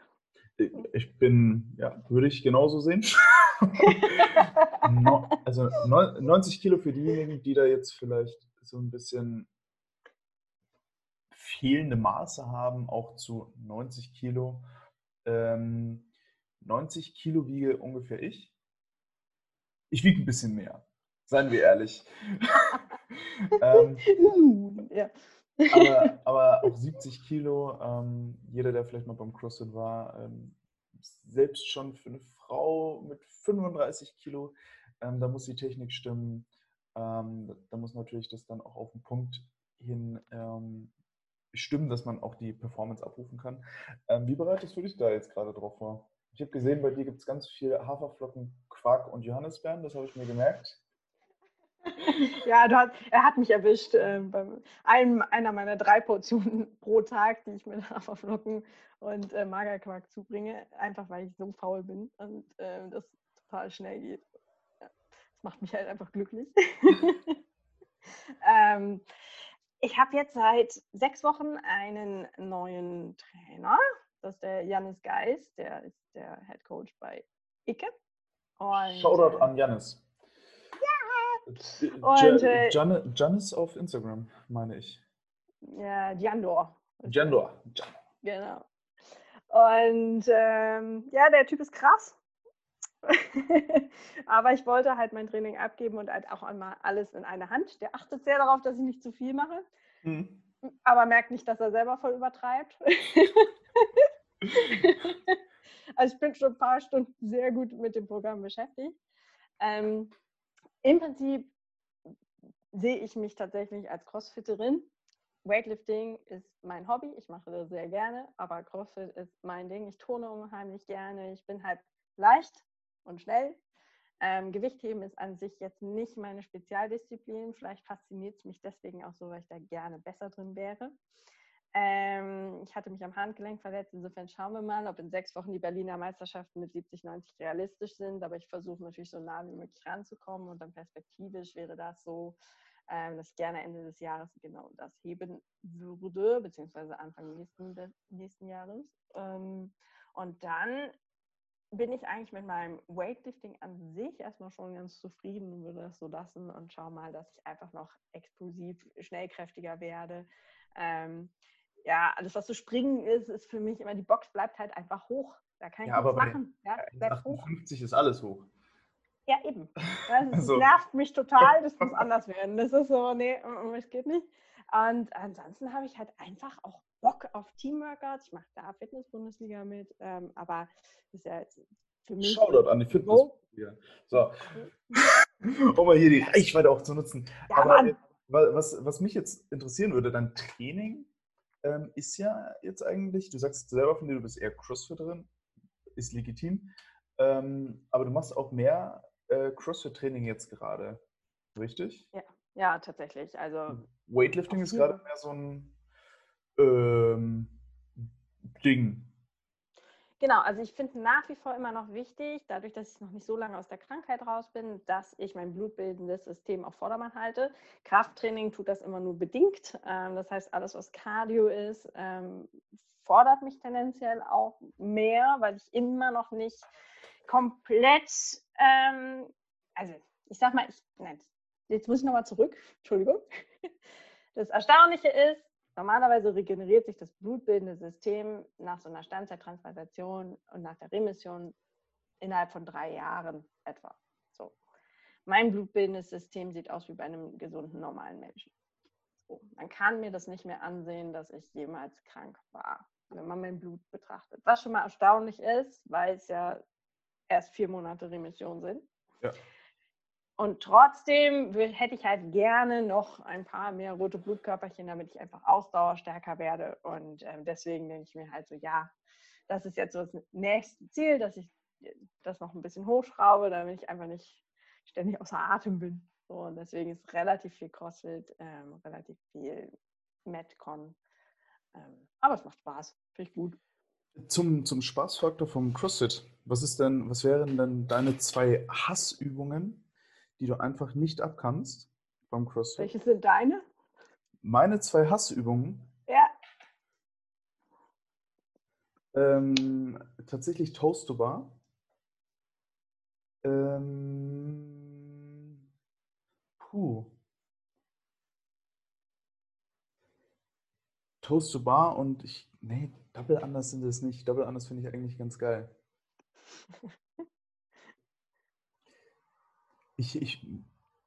Ich bin, ja, würde ich genauso sehen. no, also 90 Kilo für diejenigen, die da jetzt vielleicht so ein bisschen fehlende Maße haben, auch zu 90 Kilo. Ähm, 90 Kilo wiege ungefähr ich. Ich wiege ein bisschen mehr, seien wir ehrlich. ähm, ja. Aber, auch 70 Kilo, ähm, jeder, der vielleicht mal beim CrossFit war, ähm, selbst schon für eine Frau mit 35 Kilo, ähm, da muss die Technik stimmen. Ähm, da muss natürlich das dann auch auf den Punkt hin ähm, stimmen, dass man auch die Performance abrufen kann. Ähm, wie bereitest du dich da jetzt gerade drauf vor? Ich habe gesehen, bei dir gibt es ganz viel Haferflocken, Quark und Johannisbeeren, das habe ich mir gemerkt. Ja, hast, er hat mich erwischt äh, bei einem, einer meiner drei Portionen pro Tag, die ich mit Haferflocken und äh, Magerquark zubringe, einfach weil ich so faul bin und äh, das total schnell geht. Ja, das macht mich halt einfach glücklich. ähm, ich habe jetzt seit sechs Wochen einen neuen Trainer. Das ist der Janis Geis, der ist der Head Coach bei Icke. Und, Shoutout äh, an Janis. Und, äh, Janis auf Instagram, meine ich. Ja, Jandor. Jandor. Genau. Und ähm, ja, der Typ ist krass. Aber ich wollte halt mein Training abgeben und halt auch einmal alles in eine Hand. Der achtet sehr darauf, dass ich nicht zu viel mache. Mhm. Aber merkt nicht, dass er selber voll übertreibt. also ich bin schon ein paar Stunden sehr gut mit dem Programm beschäftigt. Ähm, Im Prinzip sehe ich mich tatsächlich als Crossfitterin. Weightlifting ist mein Hobby, ich mache das sehr gerne, aber CrossFit ist mein Ding. Ich turne unheimlich gerne, ich bin halt leicht und schnell. Ähm, Gewichtheben ist an sich jetzt nicht meine Spezialdisziplin. Vielleicht fasziniert es mich deswegen auch so, weil ich da gerne besser drin wäre. Ähm, ich hatte mich am Handgelenk verletzt. Insofern schauen wir mal, ob in sechs Wochen die Berliner Meisterschaften mit 70, 90 realistisch sind. Aber ich versuche natürlich so nah wie möglich ranzukommen. Und dann perspektivisch wäre das so, ähm, dass ich gerne Ende des Jahres genau das heben würde, beziehungsweise Anfang nächsten, nächsten Jahres. Ähm, und dann bin ich eigentlich mit meinem Weightlifting an sich erstmal schon ganz zufrieden und würde das so lassen und schau mal, dass ich einfach noch explosiv, schnellkräftiger werde. Ähm, ja, alles, was so springen ist, ist für mich immer, die Box bleibt halt einfach hoch. Da kann ich ja, nichts machen. Ja, bleibt 58 ist alles hoch. Ja, eben. Das, das so. nervt mich total, das muss anders werden. Das ist so, nee, es geht nicht. Und ansonsten habe ich halt einfach auch Bock auf Teamworkouts. Ich mache da Fitness-Bundesliga mit, ähm, aber das ist ja jetzt für mich. Shoutout an die Fitness-Bundesliga. So. um mal hier die Reichweite auch zu nutzen. Ja, aber was, was mich jetzt interessieren würde, dein Training ähm, ist ja jetzt eigentlich, du sagst selber von dir, du bist eher Crossfitterin, ist legitim, ähm, aber du machst auch mehr äh, Crossfit-Training jetzt gerade, richtig? Ja, ja tatsächlich. Also Weightlifting ist gerade mehr so ein ähm, Ding. Genau, also ich finde nach wie vor immer noch wichtig, dadurch, dass ich noch nicht so lange aus der Krankheit raus bin, dass ich mein blutbildendes System auf Vordermann halte. Krafttraining tut das immer nur bedingt. Ähm, das heißt, alles, was Cardio ist, ähm, fordert mich tendenziell auch mehr, weil ich immer noch nicht komplett, ähm, also ich sag mal, ich, nein, jetzt muss ich nochmal zurück, Entschuldigung. Das Erstaunliche ist, Normalerweise regeneriert sich das blutbildende System nach so einer Steinzeittransplantation und nach der Remission innerhalb von drei Jahren etwa. So. Mein blutbildendes System sieht aus wie bei einem gesunden, normalen Menschen. So. Man kann mir das nicht mehr ansehen, dass ich jemals krank war, wenn man mein Blut betrachtet. Was schon mal erstaunlich ist, weil es ja erst vier Monate Remission sind. Ja. Und trotzdem hätte ich halt gerne noch ein paar mehr rote Blutkörperchen, damit ich einfach ausdauerstärker werde. Und ähm, deswegen denke ich mir halt so, ja, das ist jetzt so das nächste Ziel, dass ich das noch ein bisschen hochschraube, damit ich einfach nicht ständig außer Atem bin. So, und deswegen ist relativ viel CrossFit, ähm, relativ viel Metcon. Ähm, aber es macht Spaß, finde ich gut. Zum, zum Spaßfaktor vom CrossFit, was ist denn, was wären denn deine zwei Hassübungen, die du einfach nicht abkannst beim CrossFit? Welche sind deine? Meine zwei Hassübungen? Ja. Ähm, tatsächlich Toast to Bar. Ähm, puh. Toast to Bar und ich, nee, Double Anders sind es nicht. Double Anders finde ich eigentlich ganz geil. Ich, ich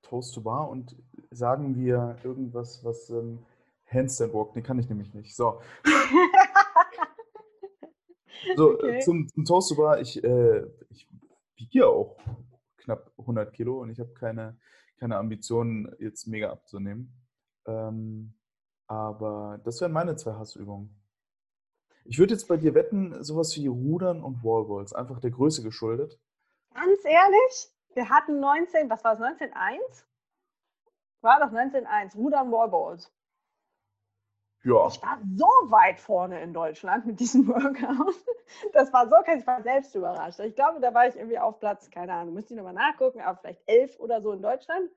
Toast to Bar und sagen wir irgendwas, was ähm, Handstand Walk, nee, kann ich nämlich nicht. So. so, okay. zum, zum Toast to Bar, ich, äh, ich wiege auch knapp 100 Kilo und ich habe keine, keine Ambitionen, jetzt mega abzunehmen. Ähm, aber das wären meine zwei Hassübungen. Ich würde jetzt bei dir wetten, sowas wie Rudern und Wallballs, einfach der Größe geschuldet. Ganz ehrlich, wir hatten 19, was war es, 19.1? War doch 19.1, Rudern, Wallballs. Ja. Ich war so weit vorne in Deutschland mit diesem Workout. Das war so krass, ich war selbst überrascht. Ich glaube, da war ich irgendwie auf Platz, keine Ahnung, müsste ich nochmal nachgucken, aber vielleicht elf oder so in Deutschland.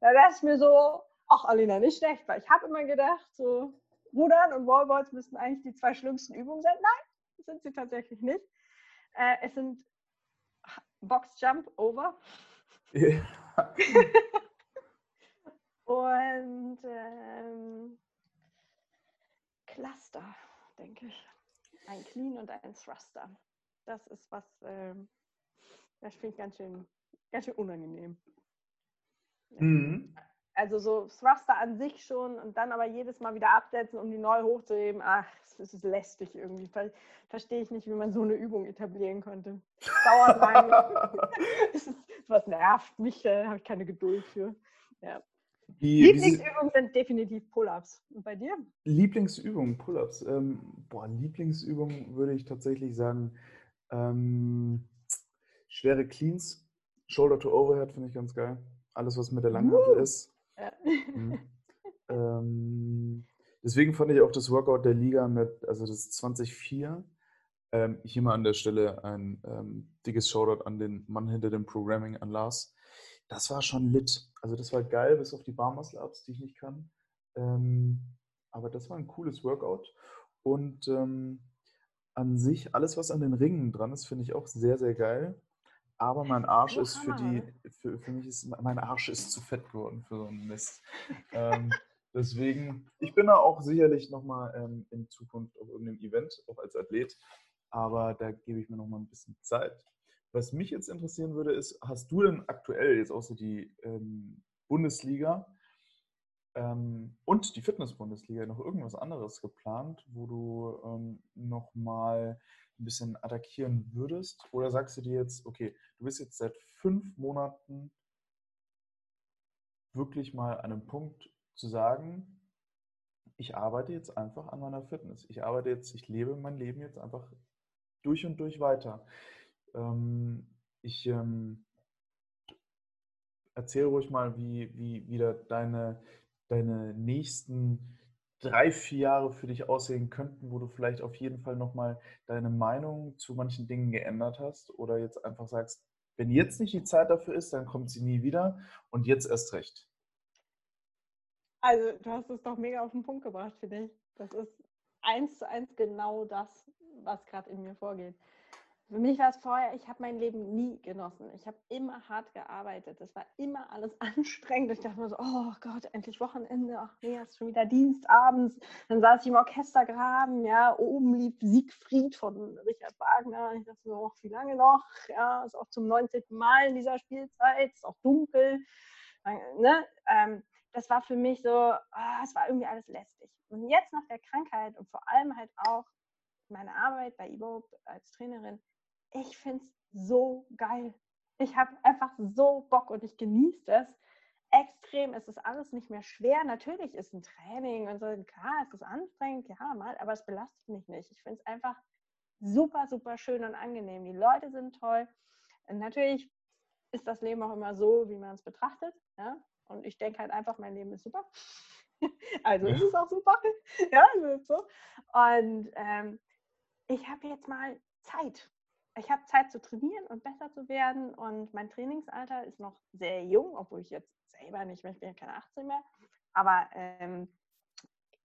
Da dachte ich mir so, ach Alina, nicht schlecht, weil ich habe immer gedacht, so Rudern und Wallballs müssten eigentlich die zwei schlimmsten Übungen sein. Nein, sind sie tatsächlich nicht. Äh, es sind Box Jump Over. Ja. und ähm, Cluster, denke ich. Ein Clean und ein Thruster. Das ist was, ähm, das finde ich ganz schön, ganz schön unangenehm. Mhm. Also so Thruster an sich schon und dann aber jedes Mal wieder absetzen, um die neu hochzuheben. Ach, das ist lästig irgendwie. Ver Verstehe ich nicht, wie man so eine Übung etablieren könnte. Dauert lange. was nervt mich, da habe ich keine Geduld für. Ja. Die, Lieblingsübungen sind definitiv Pull-ups. Und bei dir? Lieblingsübungen, Pull-ups. Ähm, boah, Lieblingsübungen würde ich tatsächlich sagen, ähm, schwere Cleans, Shoulder to Overhead finde ich ganz geil. Alles, was mit der Langhantel uh. ist. Ja. Mhm. ähm, deswegen fand ich auch das Workout der Liga mit, also das 2004, ähm, hier mal an der Stelle ein ähm, dickes Shoutout an den Mann hinter dem Programming, an Lars das war schon lit. Also das war geil, bis auf die Barmuscle-Ups, die ich nicht kann. Ähm, aber das war ein cooles Workout. Und ähm, an sich, alles, was an den Ringen dran ist, finde ich auch sehr, sehr geil. Aber mein Arsch ist für die, für, für mich ist, mein Arsch ist zu fett geworden für so einen Mist. ähm, deswegen, ich bin da auch sicherlich nochmal ähm, in Zukunft auf irgendeinem Event, auch als Athlet. Aber da gebe ich mir nochmal ein bisschen Zeit. Was mich jetzt interessieren würde, ist, hast du denn aktuell jetzt außer die ähm, Bundesliga ähm, und die Fitness-Bundesliga noch irgendwas anderes geplant, wo du ähm, nochmal ein bisschen attackieren würdest? Oder sagst du dir jetzt, okay, du bist jetzt seit fünf Monaten wirklich mal an einem Punkt zu sagen, ich arbeite jetzt einfach an meiner Fitness. Ich arbeite jetzt, ich lebe mein Leben jetzt einfach durch und durch weiter. Ähm, ich ähm, erzähle ruhig mal, wie, wie wieder deine, deine nächsten drei, vier Jahre für dich aussehen könnten, wo du vielleicht auf jeden Fall nochmal deine Meinung zu manchen Dingen geändert hast oder jetzt einfach sagst, wenn jetzt nicht die Zeit dafür ist, dann kommt sie nie wieder und jetzt erst recht. Also, du hast es doch mega auf den Punkt gebracht, finde ich. Das ist eins zu eins genau das, was gerade in mir vorgeht. Für mich war es vorher, ich habe mein Leben nie genossen. Ich habe immer hart gearbeitet. Das war immer alles anstrengend. Ich dachte mir so, oh Gott, endlich Wochenende. Ach nee, ist schon wieder Dienst abends. Dann saß ich im Orchestergraben. Ja, oben lief Siegfried von Richard Wagner. Ich dachte so, wie lange noch? Ja, ist auch zum 19. Mal in dieser Spielzeit. Ist auch dunkel. Ne? Ähm, das war für mich so, oh, es war irgendwie alles lästig. Und jetzt nach der Krankheit und vor allem halt auch meine Arbeit bei Ibo als Trainerin, ich finde es so geil. Ich habe einfach so Bock und ich genieße das extrem. Es ist alles nicht mehr schwer. Natürlich ist ein Training und so, klar, es ist anstrengend, ja, mal, aber es belastet mich nicht. Ich finde es einfach super, super schön und angenehm. Die Leute sind toll. Und natürlich ist das Leben auch immer so, wie man es betrachtet. Ja? Und ich denke halt einfach, mein Leben ist super. also ist es auch super. ja, so. Und ähm, ich habe jetzt mal Zeit. Ich habe Zeit zu trainieren und besser zu werden. Und mein Trainingsalter ist noch sehr jung, obwohl ich jetzt selber nicht mehr, ich bin ja keine 18 mehr. Aber ähm,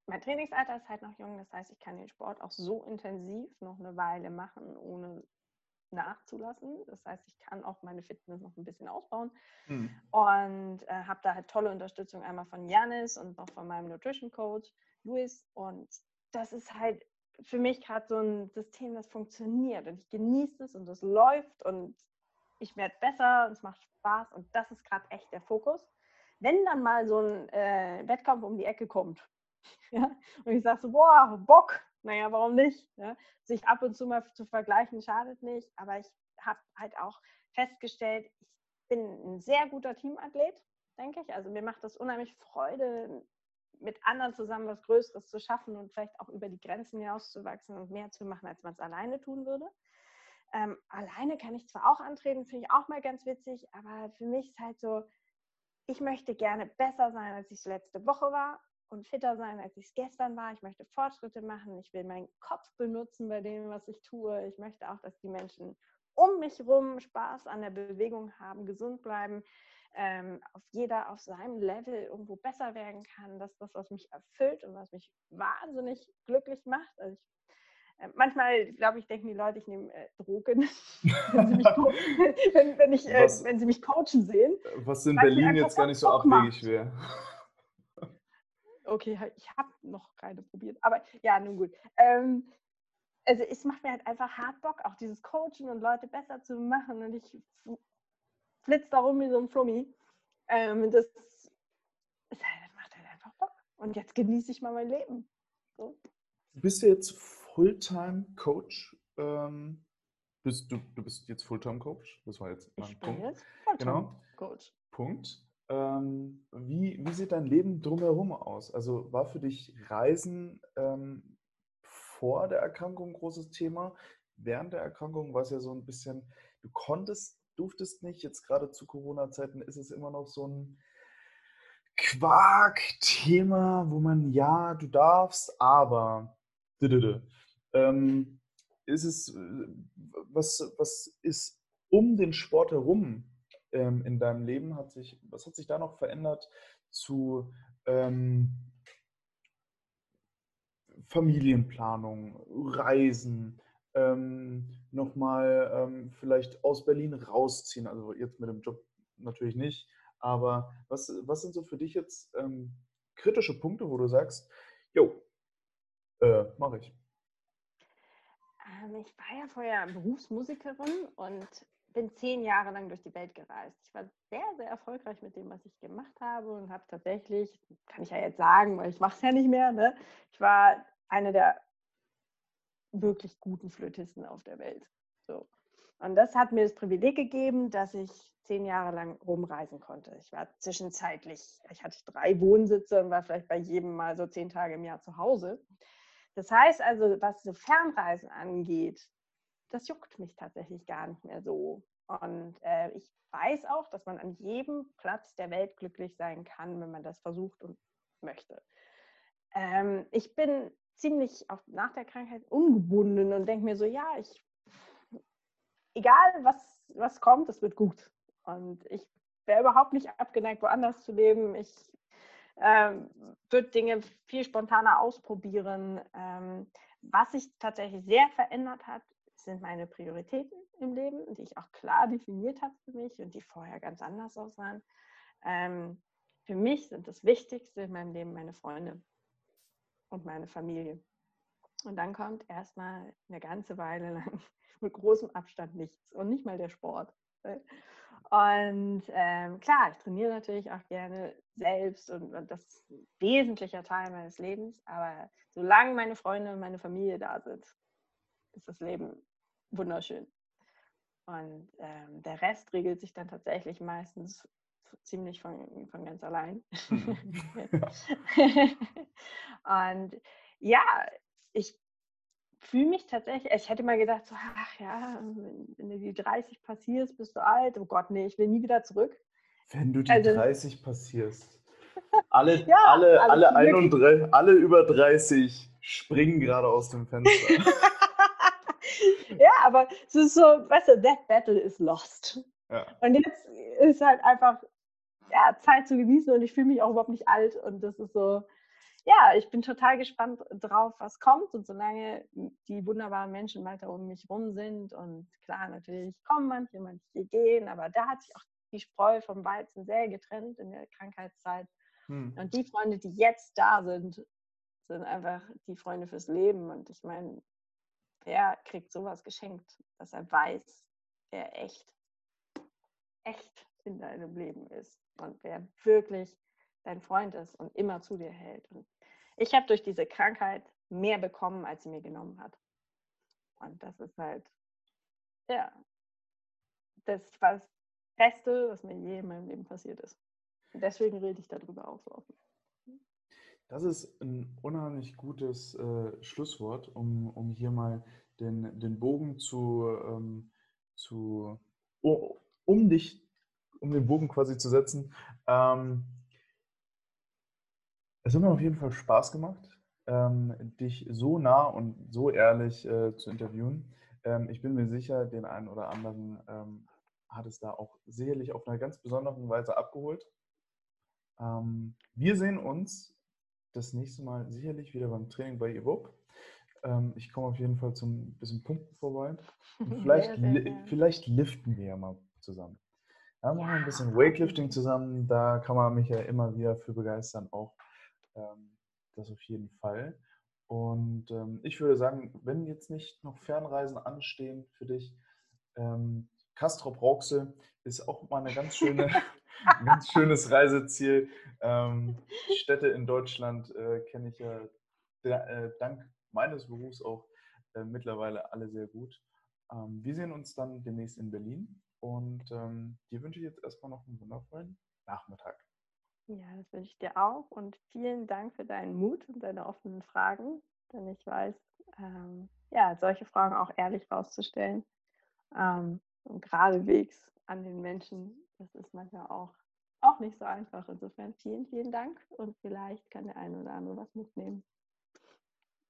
mein Trainingsalter ist halt noch jung. Das heißt, ich kann den Sport auch so intensiv noch eine Weile machen, ohne nachzulassen. Das heißt, ich kann auch meine Fitness noch ein bisschen ausbauen. Mhm. Und äh, habe da halt tolle Unterstützung einmal von Janis und noch von meinem Nutrition Coach Luis. Und das ist halt für mich gerade so ein System, das funktioniert. Und ich genieße es und es läuft und ich werde besser und es macht Spaß. Und das ist gerade echt der Fokus. Wenn dann mal so ein äh, Wettkampf um die Ecke kommt ja, und ich sage so, boah, Bock, naja, warum nicht? Ja? Sich ab und zu mal zu vergleichen schadet nicht, aber ich habe halt auch festgestellt, ich bin ein sehr guter Teamathlet, denke ich. Also mir macht das unheimlich Freude, mit anderen zusammen was Größeres zu schaffen und vielleicht auch über die Grenzen hinauszuwachsen und mehr zu machen, als man es alleine tun würde. Ähm, alleine kann ich zwar auch antreten, finde ich auch mal ganz witzig, aber für mich ist halt so, ich möchte gerne besser sein, als ich es letzte Woche war und fitter sein, als ich es gestern war. Ich möchte Fortschritte machen. Ich will meinen Kopf benutzen bei dem, was ich tue. Ich möchte auch, dass die Menschen um mich herum Spaß an der Bewegung haben, gesund bleiben, ähm, auf jeder auf seinem Level irgendwo besser werden kann. Das ist das, was mich erfüllt und was mich wahnsinnig glücklich macht. Also ich äh, manchmal, glaube ich, denken die Leute, ich nehme äh, Drogen, wenn, sie mich, wenn, wenn, ich, äh, wenn sie mich coachen sehen. Was in Berlin jetzt gar nicht so abwegig wäre. Okay, ich habe noch keine probiert. Aber ja, nun gut. Ähm, also es macht mir halt einfach hart Bock, auch dieses Coachen und Leute besser zu machen. Und ich flitze da rum wie so ein Flummi. Ähm, das, halt, das macht halt einfach Bock. Und jetzt genieße ich mal mein Leben. So. Bist du jetzt Fulltime-Coach? Ähm, bist, du, du bist jetzt Fulltime-Coach? Das war jetzt mein ich Punkt. Jetzt Fulltime-Coach. Genau. Punkt. Ähm, wie, wie sieht dein Leben drumherum aus? Also war für dich Reisen ähm, vor der Erkrankung ein großes Thema? Während der Erkrankung war es ja so ein bisschen, du konntest, durftest nicht. Jetzt gerade zu Corona-Zeiten ist es immer noch so ein Quark-Thema, wo man, ja, du darfst, aber. Ähm, ist es, äh, was, was ist um den Sport herum ähm, in deinem Leben? Hat sich, was hat sich da noch verändert zu ähm, Familienplanung, Reisen, ähm, nochmal ähm, vielleicht aus Berlin rausziehen? Also jetzt mit dem Job natürlich nicht, aber was, was sind so für dich jetzt ähm, kritische Punkte, wo du sagst, jo, äh, mache ich? Ähm, ich war ja vorher Berufsmusikerin und bin zehn Jahre lang durch die Welt gereist. Ich war sehr, sehr erfolgreich mit dem, was ich gemacht habe und habe tatsächlich, kann ich ja jetzt sagen, weil ich mache es ja nicht mehr, ne? ich war eine der wirklich guten Flötisten auf der Welt. So. Und das hat mir das Privileg gegeben, dass ich zehn Jahre lang rumreisen konnte. Ich war zwischenzeitlich, ich hatte drei Wohnsitze und war vielleicht bei jedem mal so zehn Tage im Jahr zu Hause. Das heißt also, was so Fernreisen angeht, das juckt mich tatsächlich gar nicht mehr so. Und äh, ich weiß auch, dass man an jedem Platz der Welt glücklich sein kann, wenn man das versucht und möchte. Ähm, ich bin ziemlich auch nach der Krankheit ungebunden und denke mir so, ja, ich, egal was, was kommt, es wird gut. Und ich wäre überhaupt nicht abgeneigt, woanders zu leben. Ich ähm, würde Dinge viel spontaner ausprobieren. Ähm, was sich tatsächlich sehr verändert hat, sind meine Prioritäten im Leben, die ich auch klar definiert habe für mich und die vorher ganz anders aussahen. Ähm, für mich sind das Wichtigste in meinem Leben meine Freunde und meine Familie. Und dann kommt erstmal eine ganze Weile lang mit großem Abstand nichts und nicht mal der Sport. Und ähm, klar, ich trainiere natürlich auch gerne selbst und, und das ist ein wesentlicher Teil meines Lebens. Aber solange meine Freunde und meine Familie da sind, ist das Leben wunderschön. Und ähm, der Rest regelt sich dann tatsächlich meistens ziemlich von, von ganz allein. Mhm. und ja, ich fühle mich tatsächlich, ich hätte mal gedacht, so, ach ja, wenn, du die 30 passierst, bist du alt. Oh Gott, nee, ich will nie wieder zurück. Wenn du die also, 30 passierst. Alle, ja, alle, alle, 31, alle über 30 springen gerade aus dem Fenster. ja, aber es ist so, weißt du, that battle is lost. Ja. Und jetzt ist halt einfach ja, Zeit zu genießen und ich fühle mich auch überhaupt nicht alt und das ist so, ja, ich bin total gespannt drauf, was kommt und solange die wunderbaren Menschen weiter um mich rum sind und klar, natürlich kommen manche, manche gehen, aber da hat sich auch die Spreu vom Weizen sehr getrennt in der Krankheitszeit. Hm. Und die Freunde, die jetzt da sind, sind einfach die Freunde fürs Leben. Und ich meine, wer kriegt sowas geschenkt, dass er weiß, wer echt, echt in deinem Leben ist und wer wirklich dein Freund ist und immer zu dir hält. Und ich habe durch diese Krankheit mehr bekommen, als sie mir genommen hat. Und das ist halt, ja, das war das Beste, was mir je in meinem Leben passiert ist. Deswegen rede ich darüber auch so offen. Das ist ein unheimlich gutes äh, Schlusswort, um, um hier mal den, den Bogen zu, ähm, zu oh, um dich, um den Bogen quasi zu setzen. Ähm, es hat mir auf jeden Fall Spaß gemacht, ähm, dich so nah und so ehrlich äh, zu interviewen. Ähm, ich bin mir sicher, den einen oder anderen ähm, hat es da auch sicherlich auf eine ganz besondere Weise abgeholt. Ähm, wir sehen uns das nächste Mal sicherlich wieder beim Training bei Evoke. Ähm, ich komme auf jeden Fall zum bisschen Pumpen vorbei. Und vielleicht, li vielleicht liften wir ja mal zusammen. Ja, machen wir ein bisschen Weightlifting zusammen. Da kann man mich ja immer wieder für begeistern, auch ähm, das auf jeden Fall. Und ähm, ich würde sagen, wenn jetzt nicht noch Fernreisen anstehen für dich, ähm, Castrop Rauxel ist auch mal eine ganz schöne, ein ganz schönes Reiseziel. Ähm, Städte in Deutschland äh, kenne ich ja äh, dank meines Berufs auch äh, mittlerweile alle sehr gut. Ähm, wir sehen uns dann demnächst in Berlin und ähm, dir wünsche ich jetzt erstmal noch einen wundervollen Nachmittag. Ja, das wünsche ich dir auch und vielen Dank für deinen Mut und deine offenen Fragen, denn ich weiß, ähm, ja, solche Fragen auch ehrlich rauszustellen. Ähm, und geradewegs an den Menschen, das ist manchmal auch, auch nicht so einfach. Insofern vielen, vielen Dank und vielleicht kann der eine oder andere was mitnehmen.